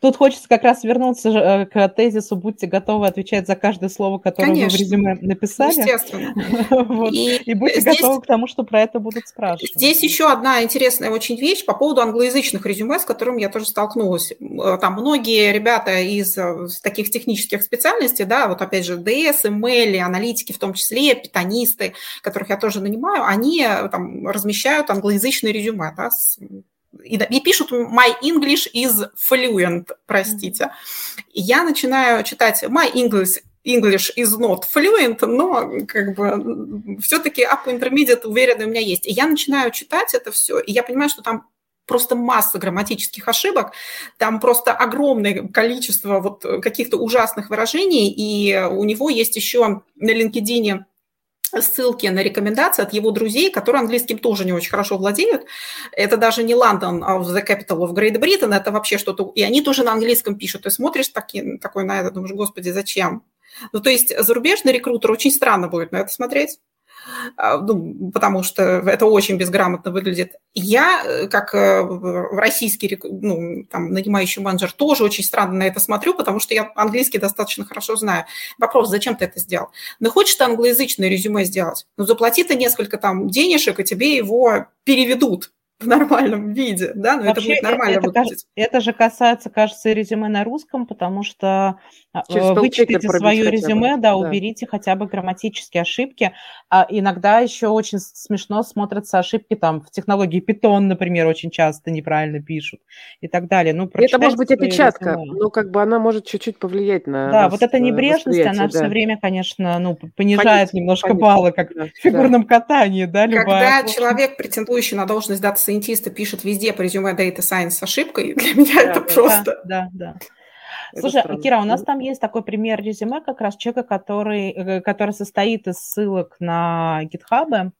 Тут хочется как раз вернуться э, к тезису «Будьте готовы отвечать за каждое слово, которое Конечно. вы в резюме написали». Естественно. вот. и, и будьте здесь, готовы к тому, что про это будут спрашивать. Здесь еще одна интересная очень вещь по поводу англоязычных резюме, с которым я тоже столкнулась. Э, там многие ребята из э, таких технических специальностей, да, вот опять же DS, ML, аналитики в том числе, питанисты, которых я тоже нанимаю, они там размещают англоязычные резюме, да, с и, и пишут «My English is fluent», простите. Я начинаю читать «My English English is not fluent, но как бы все-таки upper intermediate уверенно у меня есть. И я начинаю читать это все, и я понимаю, что там просто масса грамматических ошибок, там просто огромное количество вот каких-то ужасных выражений, и у него есть еще на LinkedIn ссылки на рекомендации от его друзей, которые английским тоже не очень хорошо владеют. Это даже не London of the capital of Great Britain, это вообще что-то... И они тоже на английском пишут. Ты смотришь таки, такой на это, думаешь, господи, зачем? Ну, то есть зарубежный рекрутер очень странно будет на это смотреть. А, ну, потому что это очень безграмотно выглядит. Я, э, как э, российский ну, там, нанимающий менеджер, тоже очень странно на это смотрю, потому что я английский достаточно хорошо знаю. Вопрос, зачем ты это сделал? Ну, хочешь ты англоязычное резюме сделать? Ну, заплати ты несколько там денежек, и тебе его переведут в нормальном виде, да, но Вообще, это будет нормально это, выглядеть. Это же касается, кажется, резюме на русском, потому что а, Через вычтите свое резюме, да, да, уберите хотя бы грамматические ошибки. А иногда еще очень смешно смотрятся ошибки там в технологии Python, например, очень часто неправильно пишут и так далее. Ну, это может быть опечатка, но как бы она может чуть-чуть повлиять на Да, вот эта небрежность, она да. все время, конечно, ну, понижает Фонит, немножко фонит, баллы, как да, в фигурном да. катании, да, любая. Когда человек, претендующий на должность дата сайентиста пишет везде по резюме Data Science с ошибкой, для меня да, это да, просто... Да, да, да. Слушай, странно. Кира, у нас там есть такой пример резюме как раз человека, который, э, который состоит из ссылок на GitHub,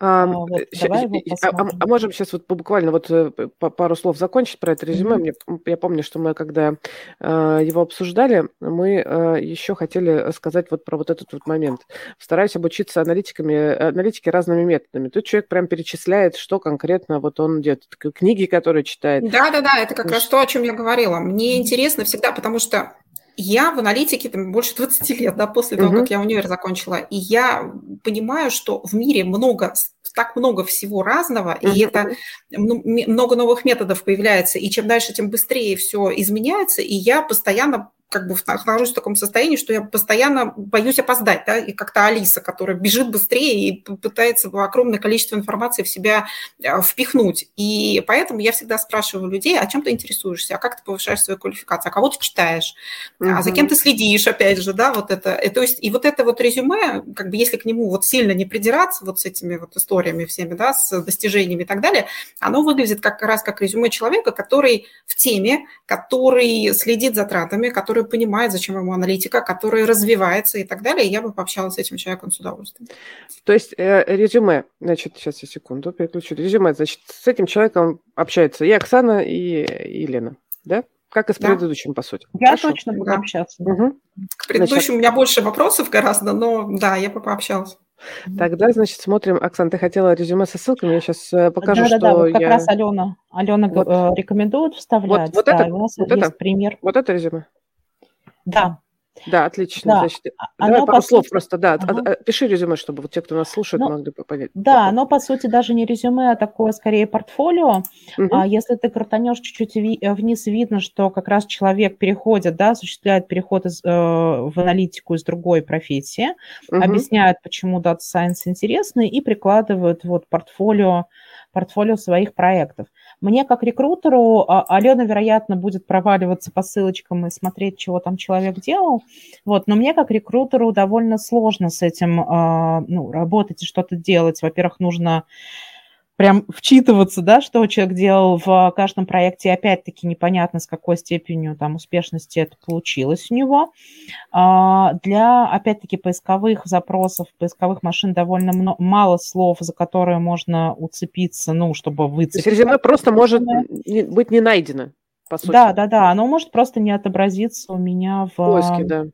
а, вот, давай а, а, а можем сейчас вот буквально вот э, пару слов закончить про это резюме. Mm-hmm. Мне, я помню, что мы когда э, его обсуждали, мы э, еще хотели сказать вот про вот этот вот момент. Стараюсь обучиться аналитиками, аналитике разными методами. Тут человек прям перечисляет, что конкретно вот он делает, книги, которые читает. Да-да-да, это как раз то, о чем я говорила. Мне интересно всегда, потому что я в аналитике там, больше 20 лет, да, после того, uh-huh. как я универ закончила, и я понимаю, что в мире много, так много всего разного, uh-huh. и это много новых методов появляется, и чем дальше, тем быстрее все изменяется, и я постоянно как бы нахожусь в таком состоянии, что я постоянно боюсь опоздать, да, и как-то Алиса, которая бежит быстрее и пытается огромное количество информации в себя э, впихнуть. И поэтому я всегда спрашиваю людей, а чем ты интересуешься, а как ты повышаешь свою квалификацию, а кого ты читаешь, угу. а за кем ты следишь, опять же, да, вот это. И, то есть, и вот это вот резюме, как бы если к нему вот сильно не придираться вот с этими вот историями всеми, да, с достижениями и так далее, оно выглядит как раз как резюме человека, который в теме, который следит за тратами, который который понимает, зачем ему аналитика, который развивается и так далее, я бы пообщалась с этим человеком с удовольствием. То есть э, резюме, значит, сейчас я секунду переключу. Резюме, значит, с этим человеком общается и Оксана, и, и Елена, да? Как и с предыдущим, да. по сути. Я Хорошо. точно буду да. общаться. Угу. К предыдущему значит... у меня больше вопросов гораздо, но да, я бы пообщалась. Тогда, значит, смотрим. Оксана, ты хотела резюме со ссылками, я сейчас э, покажу, да, да, что да, вот как я... раз Алена, Алена вот. Э, рекомендует вставлять. Вот, вот да, это, у нас вот есть это, пример. Вот это резюме? Да. Да, отлично. Да. Значит, а, оно, давай пару слов сути... просто, да. Ага. Пиши резюме, чтобы вот те, кто нас слушает, ну, могли бы понять. Да, оно, по сути, даже не резюме, а такое, скорее, портфолио. Угу. А если ты крутанешь чуть-чуть вниз, видно, что как раз человек переходит, да, осуществляет переход из, э, в аналитику из другой профессии, угу. объясняет, почему Data Science интересный, и прикладывает вот портфолио, портфолио своих проектов. Мне как рекрутеру а, Алена, вероятно, будет проваливаться по ссылочкам и смотреть, чего там человек делал. Вот, но мне как рекрутеру довольно сложно с этим а, ну, работать и что-то делать. Во-первых, нужно прям вчитываться, да, что человек делал в каждом проекте, и опять-таки непонятно, с какой степенью там успешности это получилось у него. А, для, опять-таки, поисковых запросов, поисковых машин довольно много, мало слов, за которые можно уцепиться, ну, чтобы выцепить. То есть резюме просто может быть не найдено, по сути. Да, да, да, оно может просто не отобразиться у меня в... Поиске, да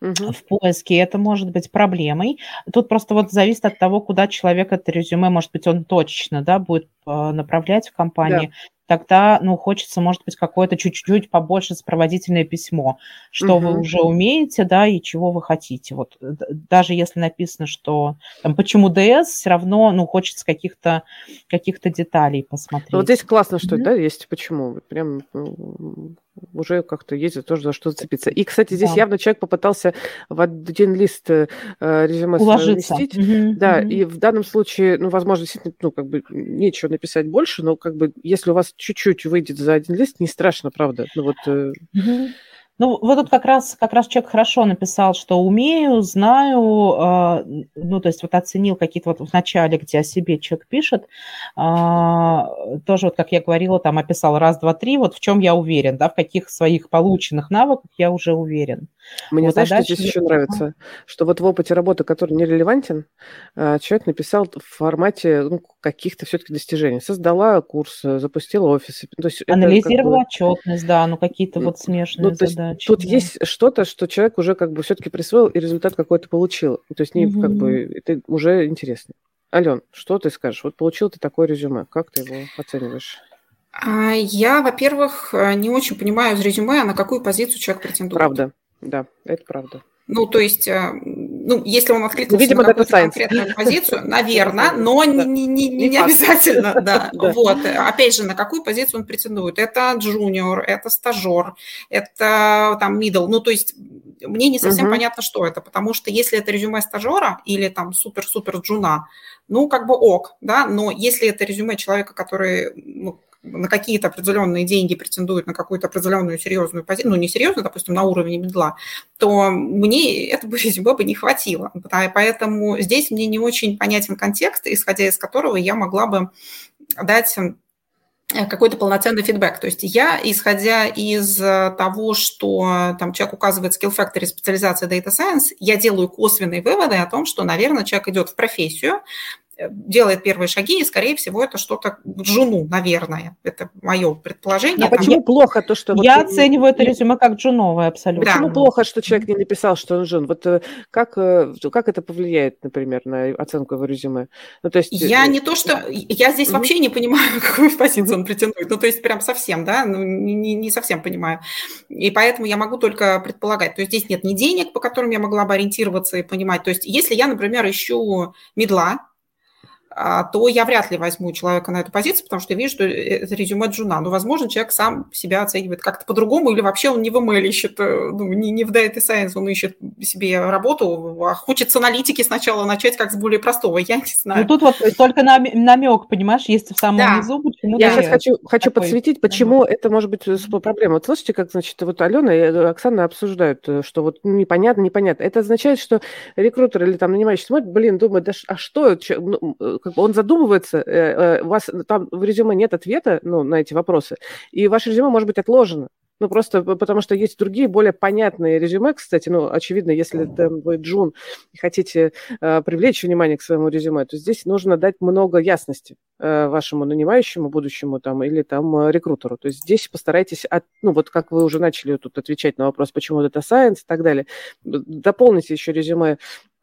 угу. в поиске, это может быть проблемой. Тут просто вот зависит от того, куда человек это резюме, может быть, он точечно, да, будет а, направлять в компании. Да тогда, ну, хочется, может быть, какое-то чуть-чуть побольше сопроводительное письмо, что угу. вы уже умеете, да, и чего вы хотите. Вот даже если написано, что там почему ДС, все равно, ну, хочется каких-то каких-то деталей посмотреть. Вот здесь классно, что, mm да, есть почему. Прям ну, уже как-то есть тоже за что зацепиться. И, кстати, здесь да. явно человек попытался в один лист э, резюме Уложиться. совместить. Угу, да, угу. и в данном случае, ну, возможно, действительно, ну, как бы нечего написать больше, но как бы если у вас чуть-чуть выйдет за один лист, не страшно, правда. Ну вот... Угу. Ну, вот тут как раз, как раз человек хорошо написал, что умею, знаю, э, ну, то есть вот оценил какие-то вот в начале, где о себе человек пишет, э, тоже вот, как я говорила, там описал раз, два, три, вот в чем я уверен, да, в каких своих полученных навыках я уже уверен. Мне, вот, знаешь, а что здесь еще нравится? Что вот в опыте работы, который нерелевантен, человек написал в формате ну, каких-то все-таки достижений. Создала курс, запустила офис. То есть Анализировала как бы... отчетность, да, ну какие-то вот смешные ну, задачи задачи. Тут да. есть что-то, что человек уже как бы все-таки присвоил и результат какой-то получил. То есть не угу. как бы это уже интересно. Ален, что ты скажешь? Вот получил ты такое резюме, как ты его оцениваешь? А, я, во-первых, не очень понимаю из резюме, а на какую позицию человек претендует. Правда, да, это правда. Ну, то есть, э, ну, если он откликнулся Видимо, на какую-то конкретную позицию, наверное, но не, не, не, не обязательно, да. Вот. Опять же, на какую позицию он претендует? Это джуниор, это стажер, это там middle. Ну, то есть, мне не совсем угу. понятно, что это, потому что если это резюме стажера или там супер-супер джуна, ну, как бы ок, да, но если это резюме человека, который ну, на какие-то определенные деньги претендует на какую-то определенную серьезную позицию, ну, не серьезную, допустим, на уровне медла, то мне этого резюме бы не хватило. Поэтому здесь мне не очень понятен контекст, исходя из которого я могла бы дать э, какой-то полноценный фидбэк. То есть я, исходя из того, что там человек указывает skill factor специализация Data Science, я делаю косвенные выводы о том, что, наверное, человек идет в профессию, делает первые шаги, и, скорее всего, это что-то в джуну, наверное. Это мое предположение. А Там почему я... плохо то, что... Я вот... оцениваю это резюме как джуновое абсолютно. Да. Почему плохо, что человек не написал, что он джун? Вот э, как, э, как это повлияет, например, на оценку его резюме? Ну, то есть... Я э, не то, что... Я здесь mm-hmm. вообще не понимаю, какую позицию он претендует. Ну, то есть прям совсем, да? Ну, не, не совсем понимаю. И поэтому я могу только предполагать. То есть здесь нет ни денег, по которым я могла бы ориентироваться и понимать. То есть если я, например, ищу медла, то я вряд ли возьму человека на эту позицию, потому что я вижу, что э, это резюме джуна. Но, возможно, человек сам себя оценивает как-то по-другому, или вообще он не в ML ищет, э, ну, не, не в Data Science, он ищет себе работу, а хочет с аналитики сначала начать как с более простого, я не знаю. Ну, тут вот только намек, понимаешь, есть в самом да. низу. Почему я сейчас хочу, хочу подсветить, почему да. это может быть э, проблема. Вот слышите, как, значит, вот Алена и Оксана обсуждают, что вот непонятно, непонятно. Это означает, что рекрутер или там нанимающий смотрит, блин, думает, да а что, ну, как бы он задумывается, э, э, у вас там в резюме нет ответа ну, на эти вопросы, и ваше резюме может быть отложено. Ну, просто потому что есть другие, более понятные резюме, кстати. Ну, очевидно, если там, вы джун и хотите э, привлечь внимание к своему резюме, то здесь нужно дать много ясности э, вашему нанимающему, будущему там, или там э, рекрутеру. То есть здесь постарайтесь, от, ну, вот как вы уже начали тут отвечать на вопрос, почему это science и так далее, дополните еще резюме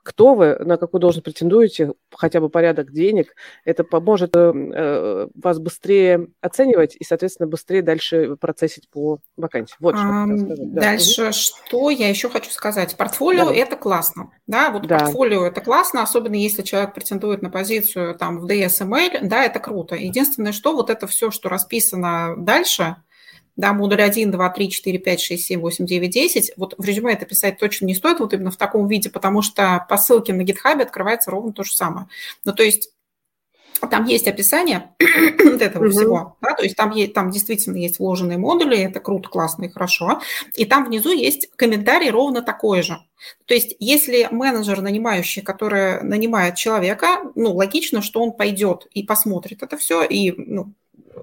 кто вы, на какую должность претендуете, хотя бы порядок денег, это поможет э, э, вас быстрее оценивать и, соответственно, быстрее дальше процессить по вакансии. Вот что а, да. Дальше угу. что я еще хочу сказать? Портфолио да. это классно, да, вот да. портфолио это классно, особенно если человек претендует на позицию там в DSML, да, это круто. Единственное, что вот это все, что расписано дальше, да, модуль 1, 2, 3, 4, 5, 6, 7, 8, 9, 10. Вот в резюме это писать точно не стоит вот именно в таком виде, потому что по ссылке на GitHub открывается ровно то же самое. Ну, то есть там есть описание вот этого mm-hmm. всего, да, то есть там, есть, там действительно есть вложенные модули, это круто, классно и хорошо, и там внизу есть комментарий ровно такой же. То есть если менеджер, нанимающий, который нанимает человека, ну, логично, что он пойдет и посмотрит это все, и ну,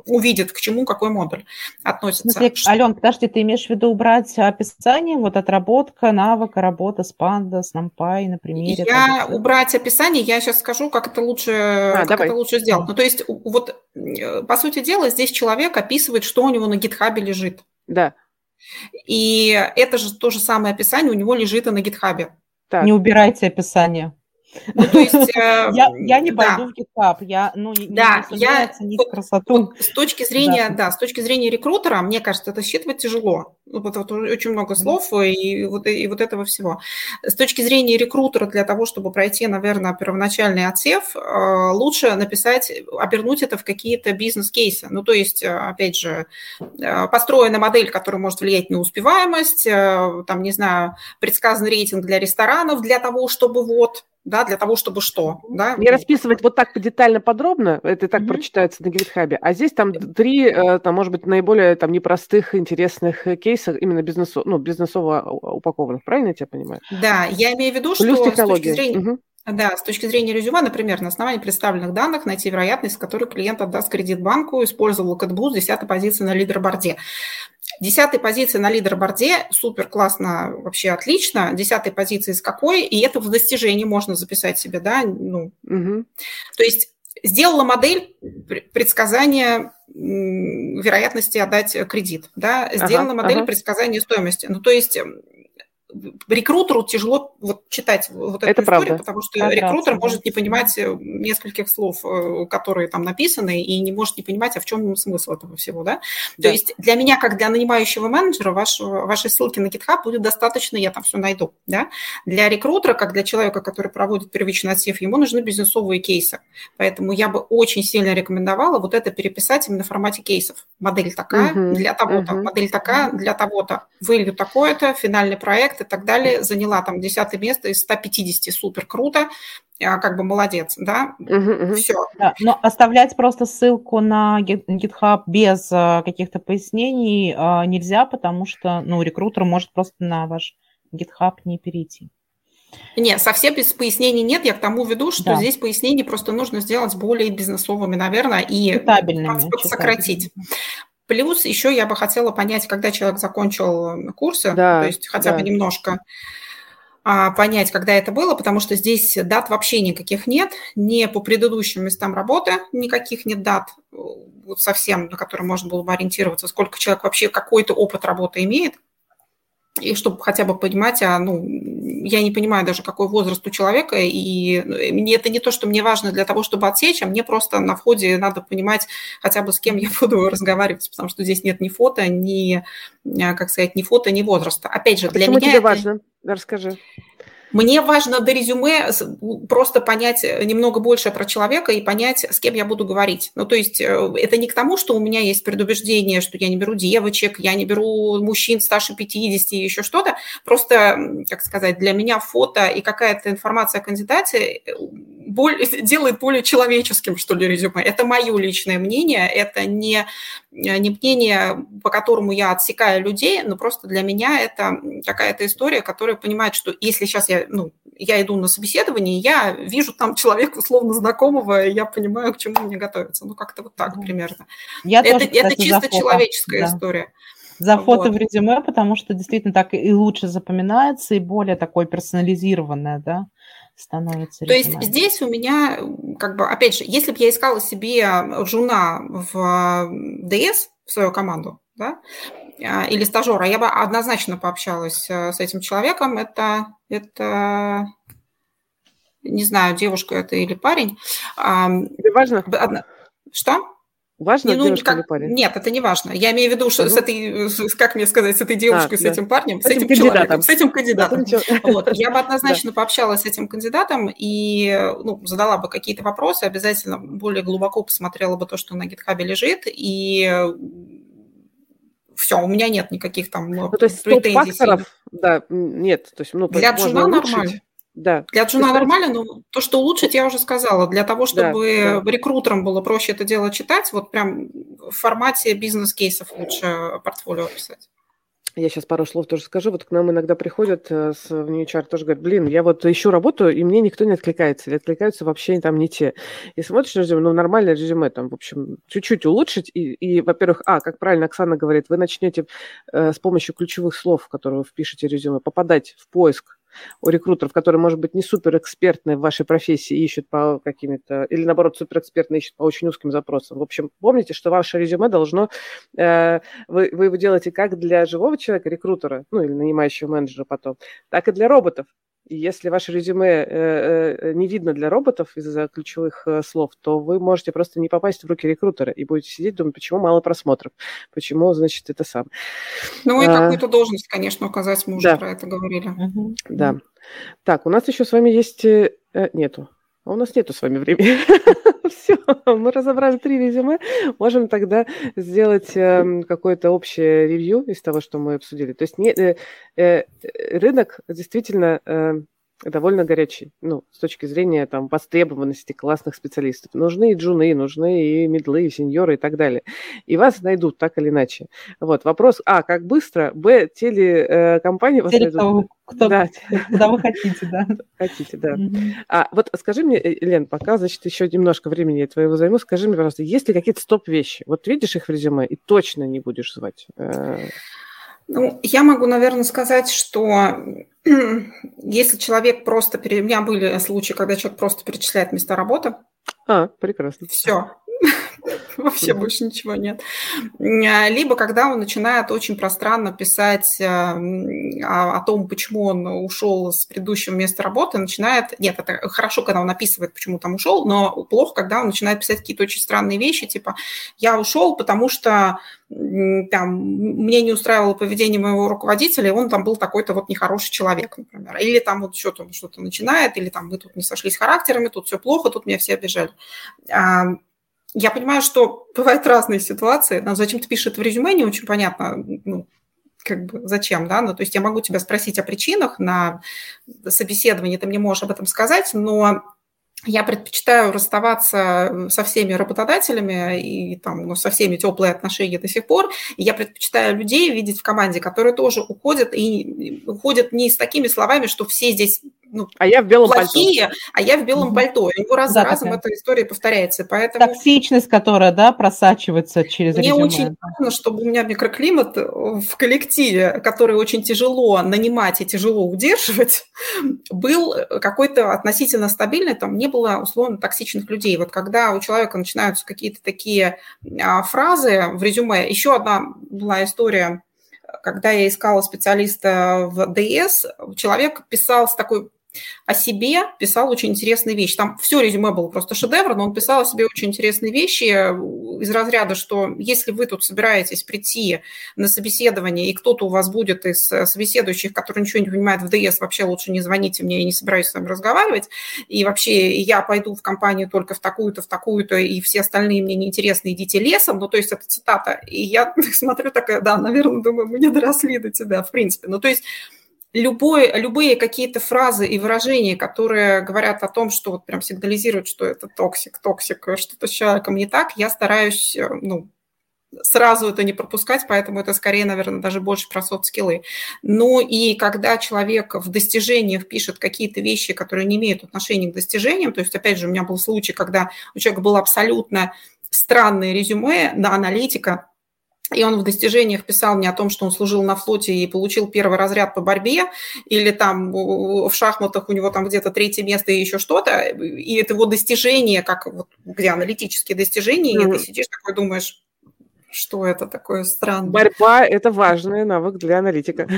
увидит, к чему какой модуль относится. Смысле, Ален, подожди, ты имеешь в виду убрать описание, вот отработка, навыка, работа с Panda, с NumPy на примере? Я убрать описание, я сейчас скажу, как это лучше, а, как это лучше сделать. Ну, то есть, вот, э, по сути дела, здесь человек описывает, что у него на гитхабе лежит. Да. И это же то же самое описание у него лежит и на гитхабе. Не убирайте описание. Ну, то есть, э, я, я не да. пойду в GitHub, я, ну, не, да, не я, в красоту. Вот, с точки зрения, да. да, с точки зрения рекрутера, мне кажется, это считывать тяжело. Ну, вот, вот очень много слов mm-hmm. и, вот, и вот этого всего. С точки зрения рекрутера, для того, чтобы пройти, наверное, первоначальный отсев, э, лучше написать, обернуть это в какие-то бизнес-кейсы. Ну, то есть, э, опять же, построена модель, которая может влиять на успеваемость, там, не знаю, предсказанный рейтинг для ресторанов для того, чтобы вот да, для того, чтобы что, да. Не расписывать вот так детально, подробно, это так mm-hmm. прочитается на GitHub, а здесь там три, э, там, может быть, наиболее там непростых, интересных кейсов именно бизнесо, ну, бизнесово упакованных, правильно я тебя понимаю? Да, я имею в виду, Плюс что технологии. с точки зрения... Mm-hmm. Да, с точки зрения резюме, например, на основании представленных данных найти вероятность, с которой клиент отдаст кредит банку, использовал с 10 позиции на лидерборде. Десятой позиции на лидерборде, супер классно, вообще отлично. Десятой позиции с какой? И это в достижении можно записать себе, да? Ну, угу. То есть сделала модель предсказания вероятности отдать кредит, да? Сделана ага, модель ага. предсказания стоимости. Ну, то есть рекрутеру тяжело вот читать вот эту это историю, правда. потому что это рекрутер правда. может не понимать э, нескольких слов, э, которые там написаны, и не может не понимать, а в чем смысл этого всего, да? да. То есть для меня, как для нанимающего менеджера, ваш, вашей ссылки на GitHub будет достаточно, я там все найду, да? Для рекрутера, как для человека, который проводит первичный отсев, ему нужны бизнесовые кейсы. Поэтому я бы очень сильно рекомендовала вот это переписать именно в формате кейсов. Модель такая угу, для того-то, угу. модель такая для того-то, value такое-то, финальный проект и так далее, заняла там десятое место из 150, супер круто, а, как бы молодец, да, угу, угу. все. Да, но оставлять просто ссылку на GitHub без а, каких-то пояснений а, нельзя, потому что, ну, рекрутер может просто на ваш GitHub не перейти. Нет, совсем без пояснений нет. Я к тому веду, что да. здесь пояснения просто нужно сделать более бизнесовыми, наверное, и сократить. Плюс еще я бы хотела понять, когда человек закончил курсы, да, то есть хотя да. бы немножко а, понять, когда это было, потому что здесь дат вообще никаких нет, не по предыдущим местам работы никаких нет дат, вот совсем, на которые можно было бы ориентироваться, сколько человек вообще какой-то опыт работы имеет и чтобы хотя бы понимать, а, ну, я не понимаю даже, какой возраст у человека, и ну, мне это не то, что мне важно для того, чтобы отсечь, а мне просто на входе надо понимать хотя бы с кем я буду разговаривать, потому что здесь нет ни фото, ни, а, как сказать, ни фото, ни возраста. Опять же, для Почему меня тебе это... важно? Расскажи. Мне важно до резюме просто понять э, немного больше про человека и понять, с кем я буду говорить. Ну, то есть э, это не к тому, что у меня есть предубеждение, что я не беру девочек, я не беру мужчин старше 50 и еще что-то. Просто, как сказать, для меня фото и какая-то информация о кандидате э, делает более человеческим, что ли, резюме. Это мое личное мнение, это не, не мнение, по которому я отсекаю людей, но просто для меня это какая-то история, которая понимает, что если сейчас я, ну, я иду на собеседование, я вижу там человека условно знакомого, и я понимаю, к чему мне готовиться. Ну, как-то вот так примерно. Я это, тоже, кстати, это чисто человеческая да. история за фото вот. в резюме, потому что действительно так и лучше запоминается, и более такое персонализированное, да становится. То есть здесь у меня, как бы, опять же, если бы я искала себе жуна в ДС, в свою команду, да, а, или стажера, я бы однозначно пообщалась э, с этим человеком. Это, это не знаю, девушка это или парень. Это важно? Что? Важно, не, ну, девушка как... или парень? Нет, это не важно. Я имею в виду, что с этой, как мне сказать, с этой девушкой, а, с да. этим парнем, с, с этим, этим человеком, с этим кандидатом. Вот. Я бы однозначно да. пообщалась с этим кандидатом и ну, задала бы какие-то вопросы, обязательно более глубоко посмотрела бы то, что на гитхабе лежит, и все, у меня нет никаких там ну, то есть претензий. факторов, да, нет. То есть, ну, Для джуна нормально. Да. Для джуна нормально, но то, что улучшить, я уже сказала. Для того, чтобы да, да. рекрутерам было проще это дело читать, вот прям в формате бизнес-кейсов лучше портфолио писать. Я сейчас пару слов тоже скажу. Вот к нам иногда приходят э, с в HR, тоже говорят, блин, я вот ищу работу, и мне никто не откликается, или откликаются вообще там не те. И смотришь резюме, ну, нормальное резюме, там, в общем, чуть-чуть улучшить, и, и во-первых, а, как правильно Оксана говорит, вы начнете э, с помощью ключевых слов, которые вы впишете резюме, попадать в поиск у рекрутеров, которые, может быть, не суперэкспертные в вашей профессии, ищут по каким-то, или наоборот, суперэкспертные ищут по очень узким запросам. В общем, помните, что ваше резюме должно, э, вы, вы его делаете как для живого человека, рекрутера, ну или нанимающего менеджера потом, так и для роботов. Если ваше резюме э, э, не видно для роботов из-за ключевых э, слов, то вы можете просто не попасть в руки рекрутера и будете сидеть, думать, почему мало просмотров, почему, значит, это сам. Ну и а, какую-то должность, конечно, указать, мы уже да. про это говорили. Угу. Да. Так, у нас еще с вами есть... Нету. А у нас нету с вами времени. Все, мы разобрали три резюме. Можем тогда сделать э, какое-то общее ревью из того, что мы обсудили. То есть не, э, э, рынок действительно э, довольно горячий, ну, с точки зрения там востребованности классных специалистов. Нужны и джуны, нужны и медлы, и сеньоры и так далее. И вас найдут так или иначе. Вот, вопрос, а, как быстро, б, телекомпании вас найдут. Того, кто, да. Куда вы хотите, да. Хотите, да. А вот скажи мне, э, Лен, пока, значит, еще немножко времени я твоего займу, скажи мне, пожалуйста, есть ли какие-то стоп-вещи? Вот видишь их в резюме и точно не будешь звать? Ну, я могу, наверное, сказать, что если человек просто... У меня были случаи, когда человек просто перечисляет места работы. А, прекрасно. Все. Вообще больше ничего нет. А, либо когда он начинает очень пространно писать а, о, том, почему он ушел с предыдущего места работы, начинает... Нет, это хорошо, когда он описывает, почему там ушел, но плохо, когда он начинает писать какие-то очень странные вещи, типа «я ушел, потому что там, мне не устраивало поведение моего руководителя, и он там был такой-то вот нехороший человек, например. Или там вот что-то что-то начинает, или там мы тут не сошлись характерами, тут все плохо, тут меня все обижали. Я понимаю, что бывают разные ситуации. Нам зачем ты пишешь это в резюме, не очень понятно, ну, как бы зачем, да, ну, то есть я могу тебя спросить о причинах на собеседовании, ты мне можешь об этом сказать, но я предпочитаю расставаться со всеми работодателями и там, ну, со всеми теплые отношения до сих пор. И я предпочитаю людей видеть в команде, которые тоже уходят и уходят не с такими словами, что все здесь ну, а я в белом плохие, пальто. а я в белом угу. пальто. И раз да, за разом такая. эта история повторяется. Поэтому... Токсичность, которая, да, просачивается через Мне резюме. очень важно, чтобы у меня микроклимат в коллективе, который очень тяжело нанимать и тяжело удерживать, был какой-то относительно стабильный, там не было условно токсичных людей. Вот когда у человека начинаются какие-то такие а, фразы в резюме, еще одна была история, когда я искала специалиста в ДС, человек писал с такой о себе писал очень интересные вещи. Там все резюме было просто шедевр, но он писал о себе очень интересные вещи из разряда, что если вы тут собираетесь прийти на собеседование, и кто-то у вас будет из собеседующих, который ничего не понимает в ДС, вообще лучше не звоните мне, я не собираюсь с вами разговаривать, и вообще я пойду в компанию только в такую-то, в такую-то, и все остальные мне неинтересны, идите лесом, ну, то есть это цитата. И я смотрю такая, да, наверное, думаю, мы не доросли до тебя, в принципе. Ну, то есть любой, любые какие-то фразы и выражения, которые говорят о том, что вот прям сигнализируют, что это токсик, токсик, что-то с человеком не так, я стараюсь, э, ну, сразу это не пропускать, поэтому это скорее, наверное, даже больше про софт-скиллы. Ну и когда человек в достижениях пишет какие-то вещи, которые не имеют отношения к достижениям, то есть, опять же, у меня был случай, когда у человека было абсолютно странное резюме на аналитика, и он в достижениях писал мне о том, что он служил на флоте и получил первый разряд по борьбе, или там в шахматах у него там где-то третье место и еще что-то, и это его достижение, как вот, где аналитические достижения, mm-hmm. и ты сидишь такой думаешь, что это такое странное. Борьба – это важный навык для аналитика.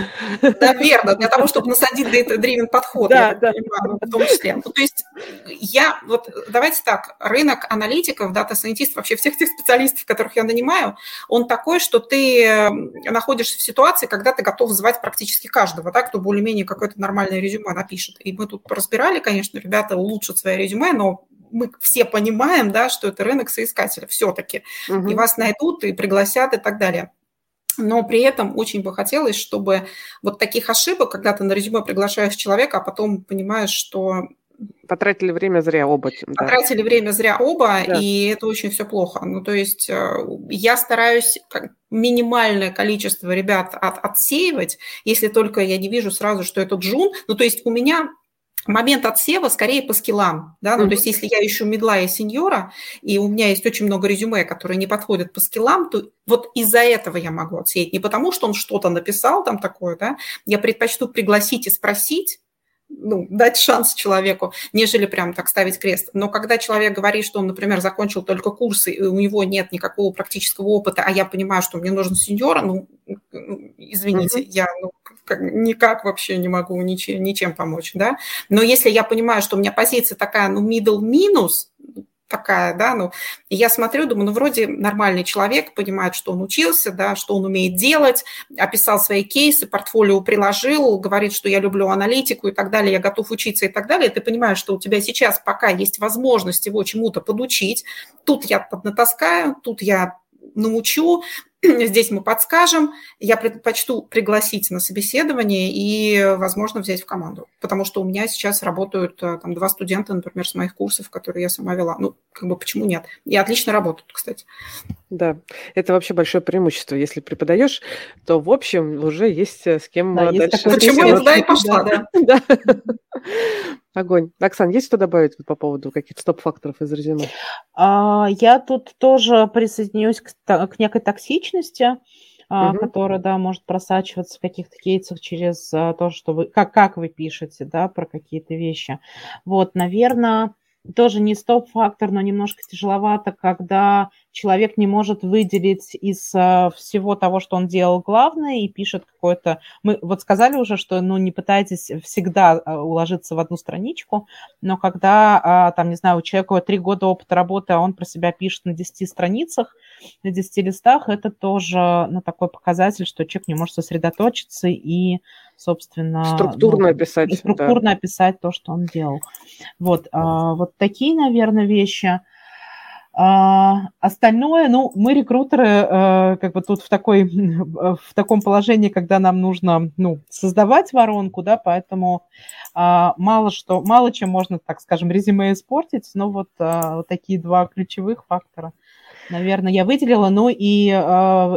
Наверное, для того, чтобы насадить data-driven подход, да, я да. понимаю, в том числе. Ну, то есть я, вот давайте так, рынок аналитиков, дата-сайентистов, вообще всех тех специалистов, которых я нанимаю, он такой, что ты эм, находишься в ситуации, когда ты готов звать практически каждого, да, кто более-менее какое-то нормальное резюме напишет. И мы тут разбирали, конечно, ребята улучшат свое резюме, но мы все понимаем, да, что это рынок соискателя все-таки. Угу. И вас найдут, и пригласят, и так далее. Но при этом очень бы хотелось, чтобы вот таких ошибок, когда ты на резюме приглашаешь человека, а потом понимаешь, что Потратили время зря оба. Потратили да. время зря оба, да. и это очень все плохо. Ну, то есть э, я стараюсь минимальное количество ребят от, отсеивать, если только я не вижу сразу, что это джун. Ну, то есть у меня момент отсева скорее по скиллам, да, ну, mm-hmm. то есть если я ищу медла и сеньора, и у меня есть очень много резюме, которые не подходят по скиллам, то вот из-за этого я могу отсеять, не потому что он что-то написал там такое, да, я предпочту пригласить и спросить, ну, дать шанс человеку, нежели прям так ставить крест. Но когда человек говорит, что он, например, закончил только курсы, и у него нет никакого практического опыта, а я понимаю, что мне нужен сеньора, ну, извините, mm-hmm. я ну, никак вообще не могу ничем, ничем помочь, да. Но если я понимаю, что у меня позиция такая, ну, middle минус, такая, да, ну, я смотрю, думаю, ну, вроде нормальный человек, понимает, что он учился, да, что он умеет делать, описал свои кейсы, портфолио приложил, говорит, что я люблю аналитику и так далее, я готов учиться и так далее, ты понимаешь, что у тебя сейчас пока есть возможность его чему-то подучить, тут я поднатаскаю, тут я научу, здесь мы подскажем, я предпочту пригласить на собеседование и, возможно, взять в команду. Потому что у меня сейчас работают э, там два студента, например, с моих курсов, которые я сама вела. Ну, как бы почему нет? И отлично работают, кстати. Да, это вообще большое преимущество. Если преподаешь, то, в общем, уже есть э, с кем да, дальше. Почему я туда и пошла, да. да. Огонь. Оксан, есть что добавить по поводу каких-то стоп-факторов из резюме? А, я тут тоже присоединюсь к, к некой токсичности, угу. которая, да, может просачиваться в каких-то кейсах через а, то, что вы, как, как вы пишете, да, про какие-то вещи. Вот, наверное, тоже не стоп-фактор, но немножко тяжеловато, когда человек не может выделить из uh, всего того, что он делал главное, и пишет какое-то... Мы вот сказали уже, что ну, не пытайтесь всегда uh, уложиться в одну страничку, но когда, uh, там, не знаю, у человека три года опыта работы, а он про себя пишет на 10 страницах, на 10 листах, это тоже ну, такой показатель, что человек не может сосредоточиться и собственно... Структурно ну, описать. Структурно да. описать то, что он делал. Вот, а, вот такие, наверное, вещи. А, остальное, ну, мы рекрутеры а, как бы тут в, такой, в таком положении, когда нам нужно, ну, создавать воронку, да, поэтому а, мало что, мало чем можно, так скажем, резюме испортить, но вот, а, вот такие два ключевых фактора – наверное, я выделила. Ну и э,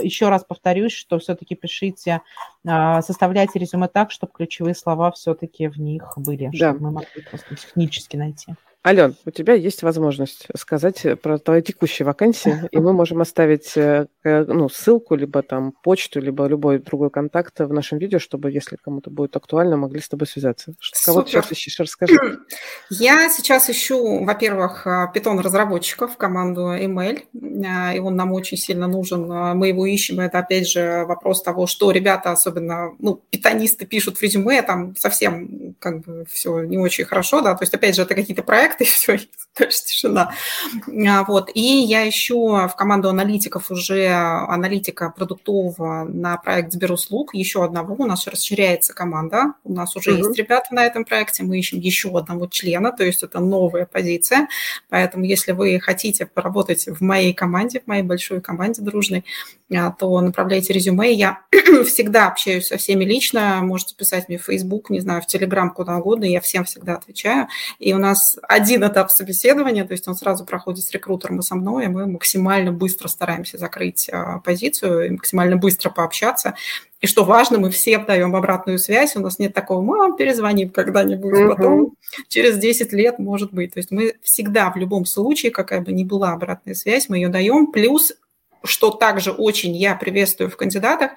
еще раз повторюсь, что все-таки пишите, э, составляйте резюме так, чтобы ключевые слова все-таки в них были, да. чтобы мы могли просто технически найти. Ален, у тебя есть возможность сказать про твои текущие вакансии, и мы можем оставить э, э, ну, ссылку, либо там почту, либо любой другой контакт в нашем видео, чтобы, если кому-то будет актуально, могли с тобой связаться. Кого ты сейчас ищешь? Расскажи. Я сейчас ищу, во-первых, питон-разработчиков в команду ML, э, и он нам очень сильно нужен. Мы его ищем, это, опять же, вопрос того, что ребята, особенно, ну, питонисты пишут в резюме, там совсем как бы все не очень хорошо, да, то есть, опять же, это какие-то проекты, проект, и все, дальше тишина. А, вот. И я ищу в команду аналитиков уже аналитика продуктового на проект Сберуслуг, еще одного. У нас расширяется команда, у нас уже mm-hmm. есть ребята на этом проекте, мы ищем еще одного члена, то есть это новая позиция. Поэтому если вы хотите поработать в моей команде, в моей большой команде дружной, а, то направляйте резюме. Я всегда общаюсь со всеми лично, можете писать мне в Facebook, не знаю, в Telegram, куда угодно, я всем всегда отвечаю. И у нас один этап собеседования, то есть он сразу проходит с рекрутером и со мной, и мы максимально быстро стараемся закрыть а, позицию, и максимально быстро пообщаться. И что важно, мы всем даем обратную связь. У нас нет такого, мам, перезвоним когда-нибудь, uh-huh. потом через 10 лет, может быть. То есть мы всегда в любом случае, какая бы ни была обратная связь, мы ее даем. Плюс, что также очень я приветствую в кандидатах,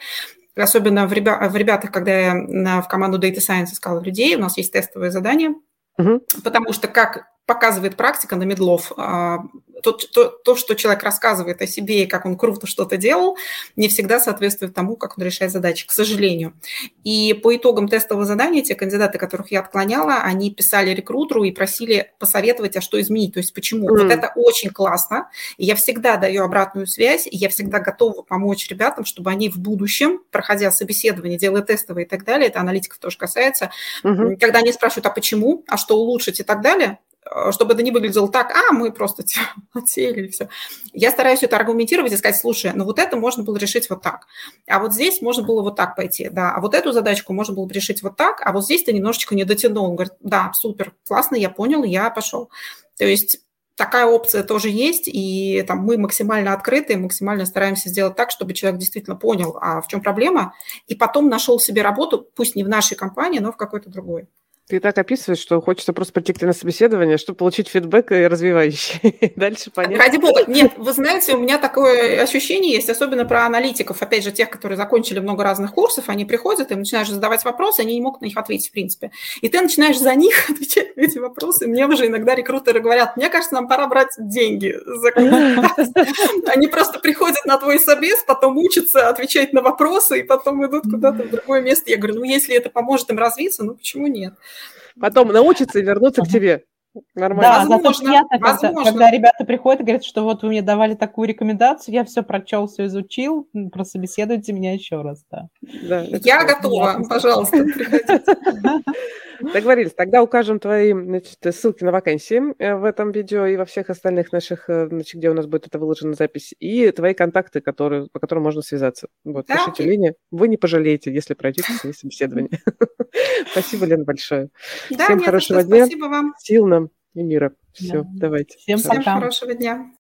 особенно в, ребя- в ребятах, когда я в команду Data Science искала людей, у нас есть тестовые задания, Угу. Потому что как показывает практика на медлов. А, то, то, то, что человек рассказывает о себе и как он круто что-то делал, не всегда соответствует тому, как он решает задачи, к сожалению. И по итогам тестового задания те кандидаты, которых я отклоняла, они писали рекрутеру и просили посоветовать, а что изменить, то есть почему. Mm. Вот это очень классно. И я всегда даю обратную связь, и я всегда готова помочь ребятам, чтобы они в будущем, проходя собеседование, делая тестовые и так далее, это аналитиков тоже касается, mm-hmm. когда они спрашивают, а почему, а что улучшить и так далее, чтобы это не выглядело так, а, мы просто отсеяли и все. Я стараюсь это аргументировать и сказать, слушай, ну вот это можно было решить вот так, а вот здесь можно было вот так пойти, да, а вот эту задачку можно было бы решить вот так, а вот здесь ты немножечко не дотянул. Он говорит, да, супер, классно, я понял, я пошел. То есть такая опция тоже есть, и там мы максимально открыты, максимально стараемся сделать так, чтобы человек действительно понял, а в чем проблема, и потом нашел себе работу, пусть не в нашей компании, но в какой-то другой. Ты так описываешь, что хочется просто прийти к тебе на собеседование, чтобы получить фидбэк и развивающий. Дальше понятно. Ради бога. Нет, вы знаете, у меня такое ощущение есть, особенно про аналитиков, опять же, тех, которые закончили много разных курсов, они приходят, и начинаешь задавать вопросы, они не могут на них ответить, в принципе. И ты начинаешь за них отвечать на эти вопросы. Мне уже иногда рекрутеры говорят, мне кажется, нам пора брать деньги за Они просто приходят на твой собес, потом учатся отвечать на вопросы, и потом идут куда-то в другое место. Я говорю, ну, если это поможет им развиться, ну, почему нет? Потом научиться и вернуться к тебе. Нормально. Да, возможно, зато приятно, когда, когда ребята приходят и говорят, что вот вы мне давали такую рекомендацию, я все прочел, все изучил, прособеседуйте меня еще раз. Да. Да, я готова, приятно. пожалуйста, приходите. Договорились. Тогда укажем твои значит, ссылки на вакансии э, в этом видео и во всех остальных наших, э, значит, где у нас будет это выложена запись, и твои контакты, которые, по которым можно связаться. Вот, да? пишите Лене. Вы не пожалеете, если пройдете свои собеседования. Спасибо, Лена, большое. Всем хорошего дня. Спасибо вам. Сил нам и мира. Все, давайте. Всем хорошего дня.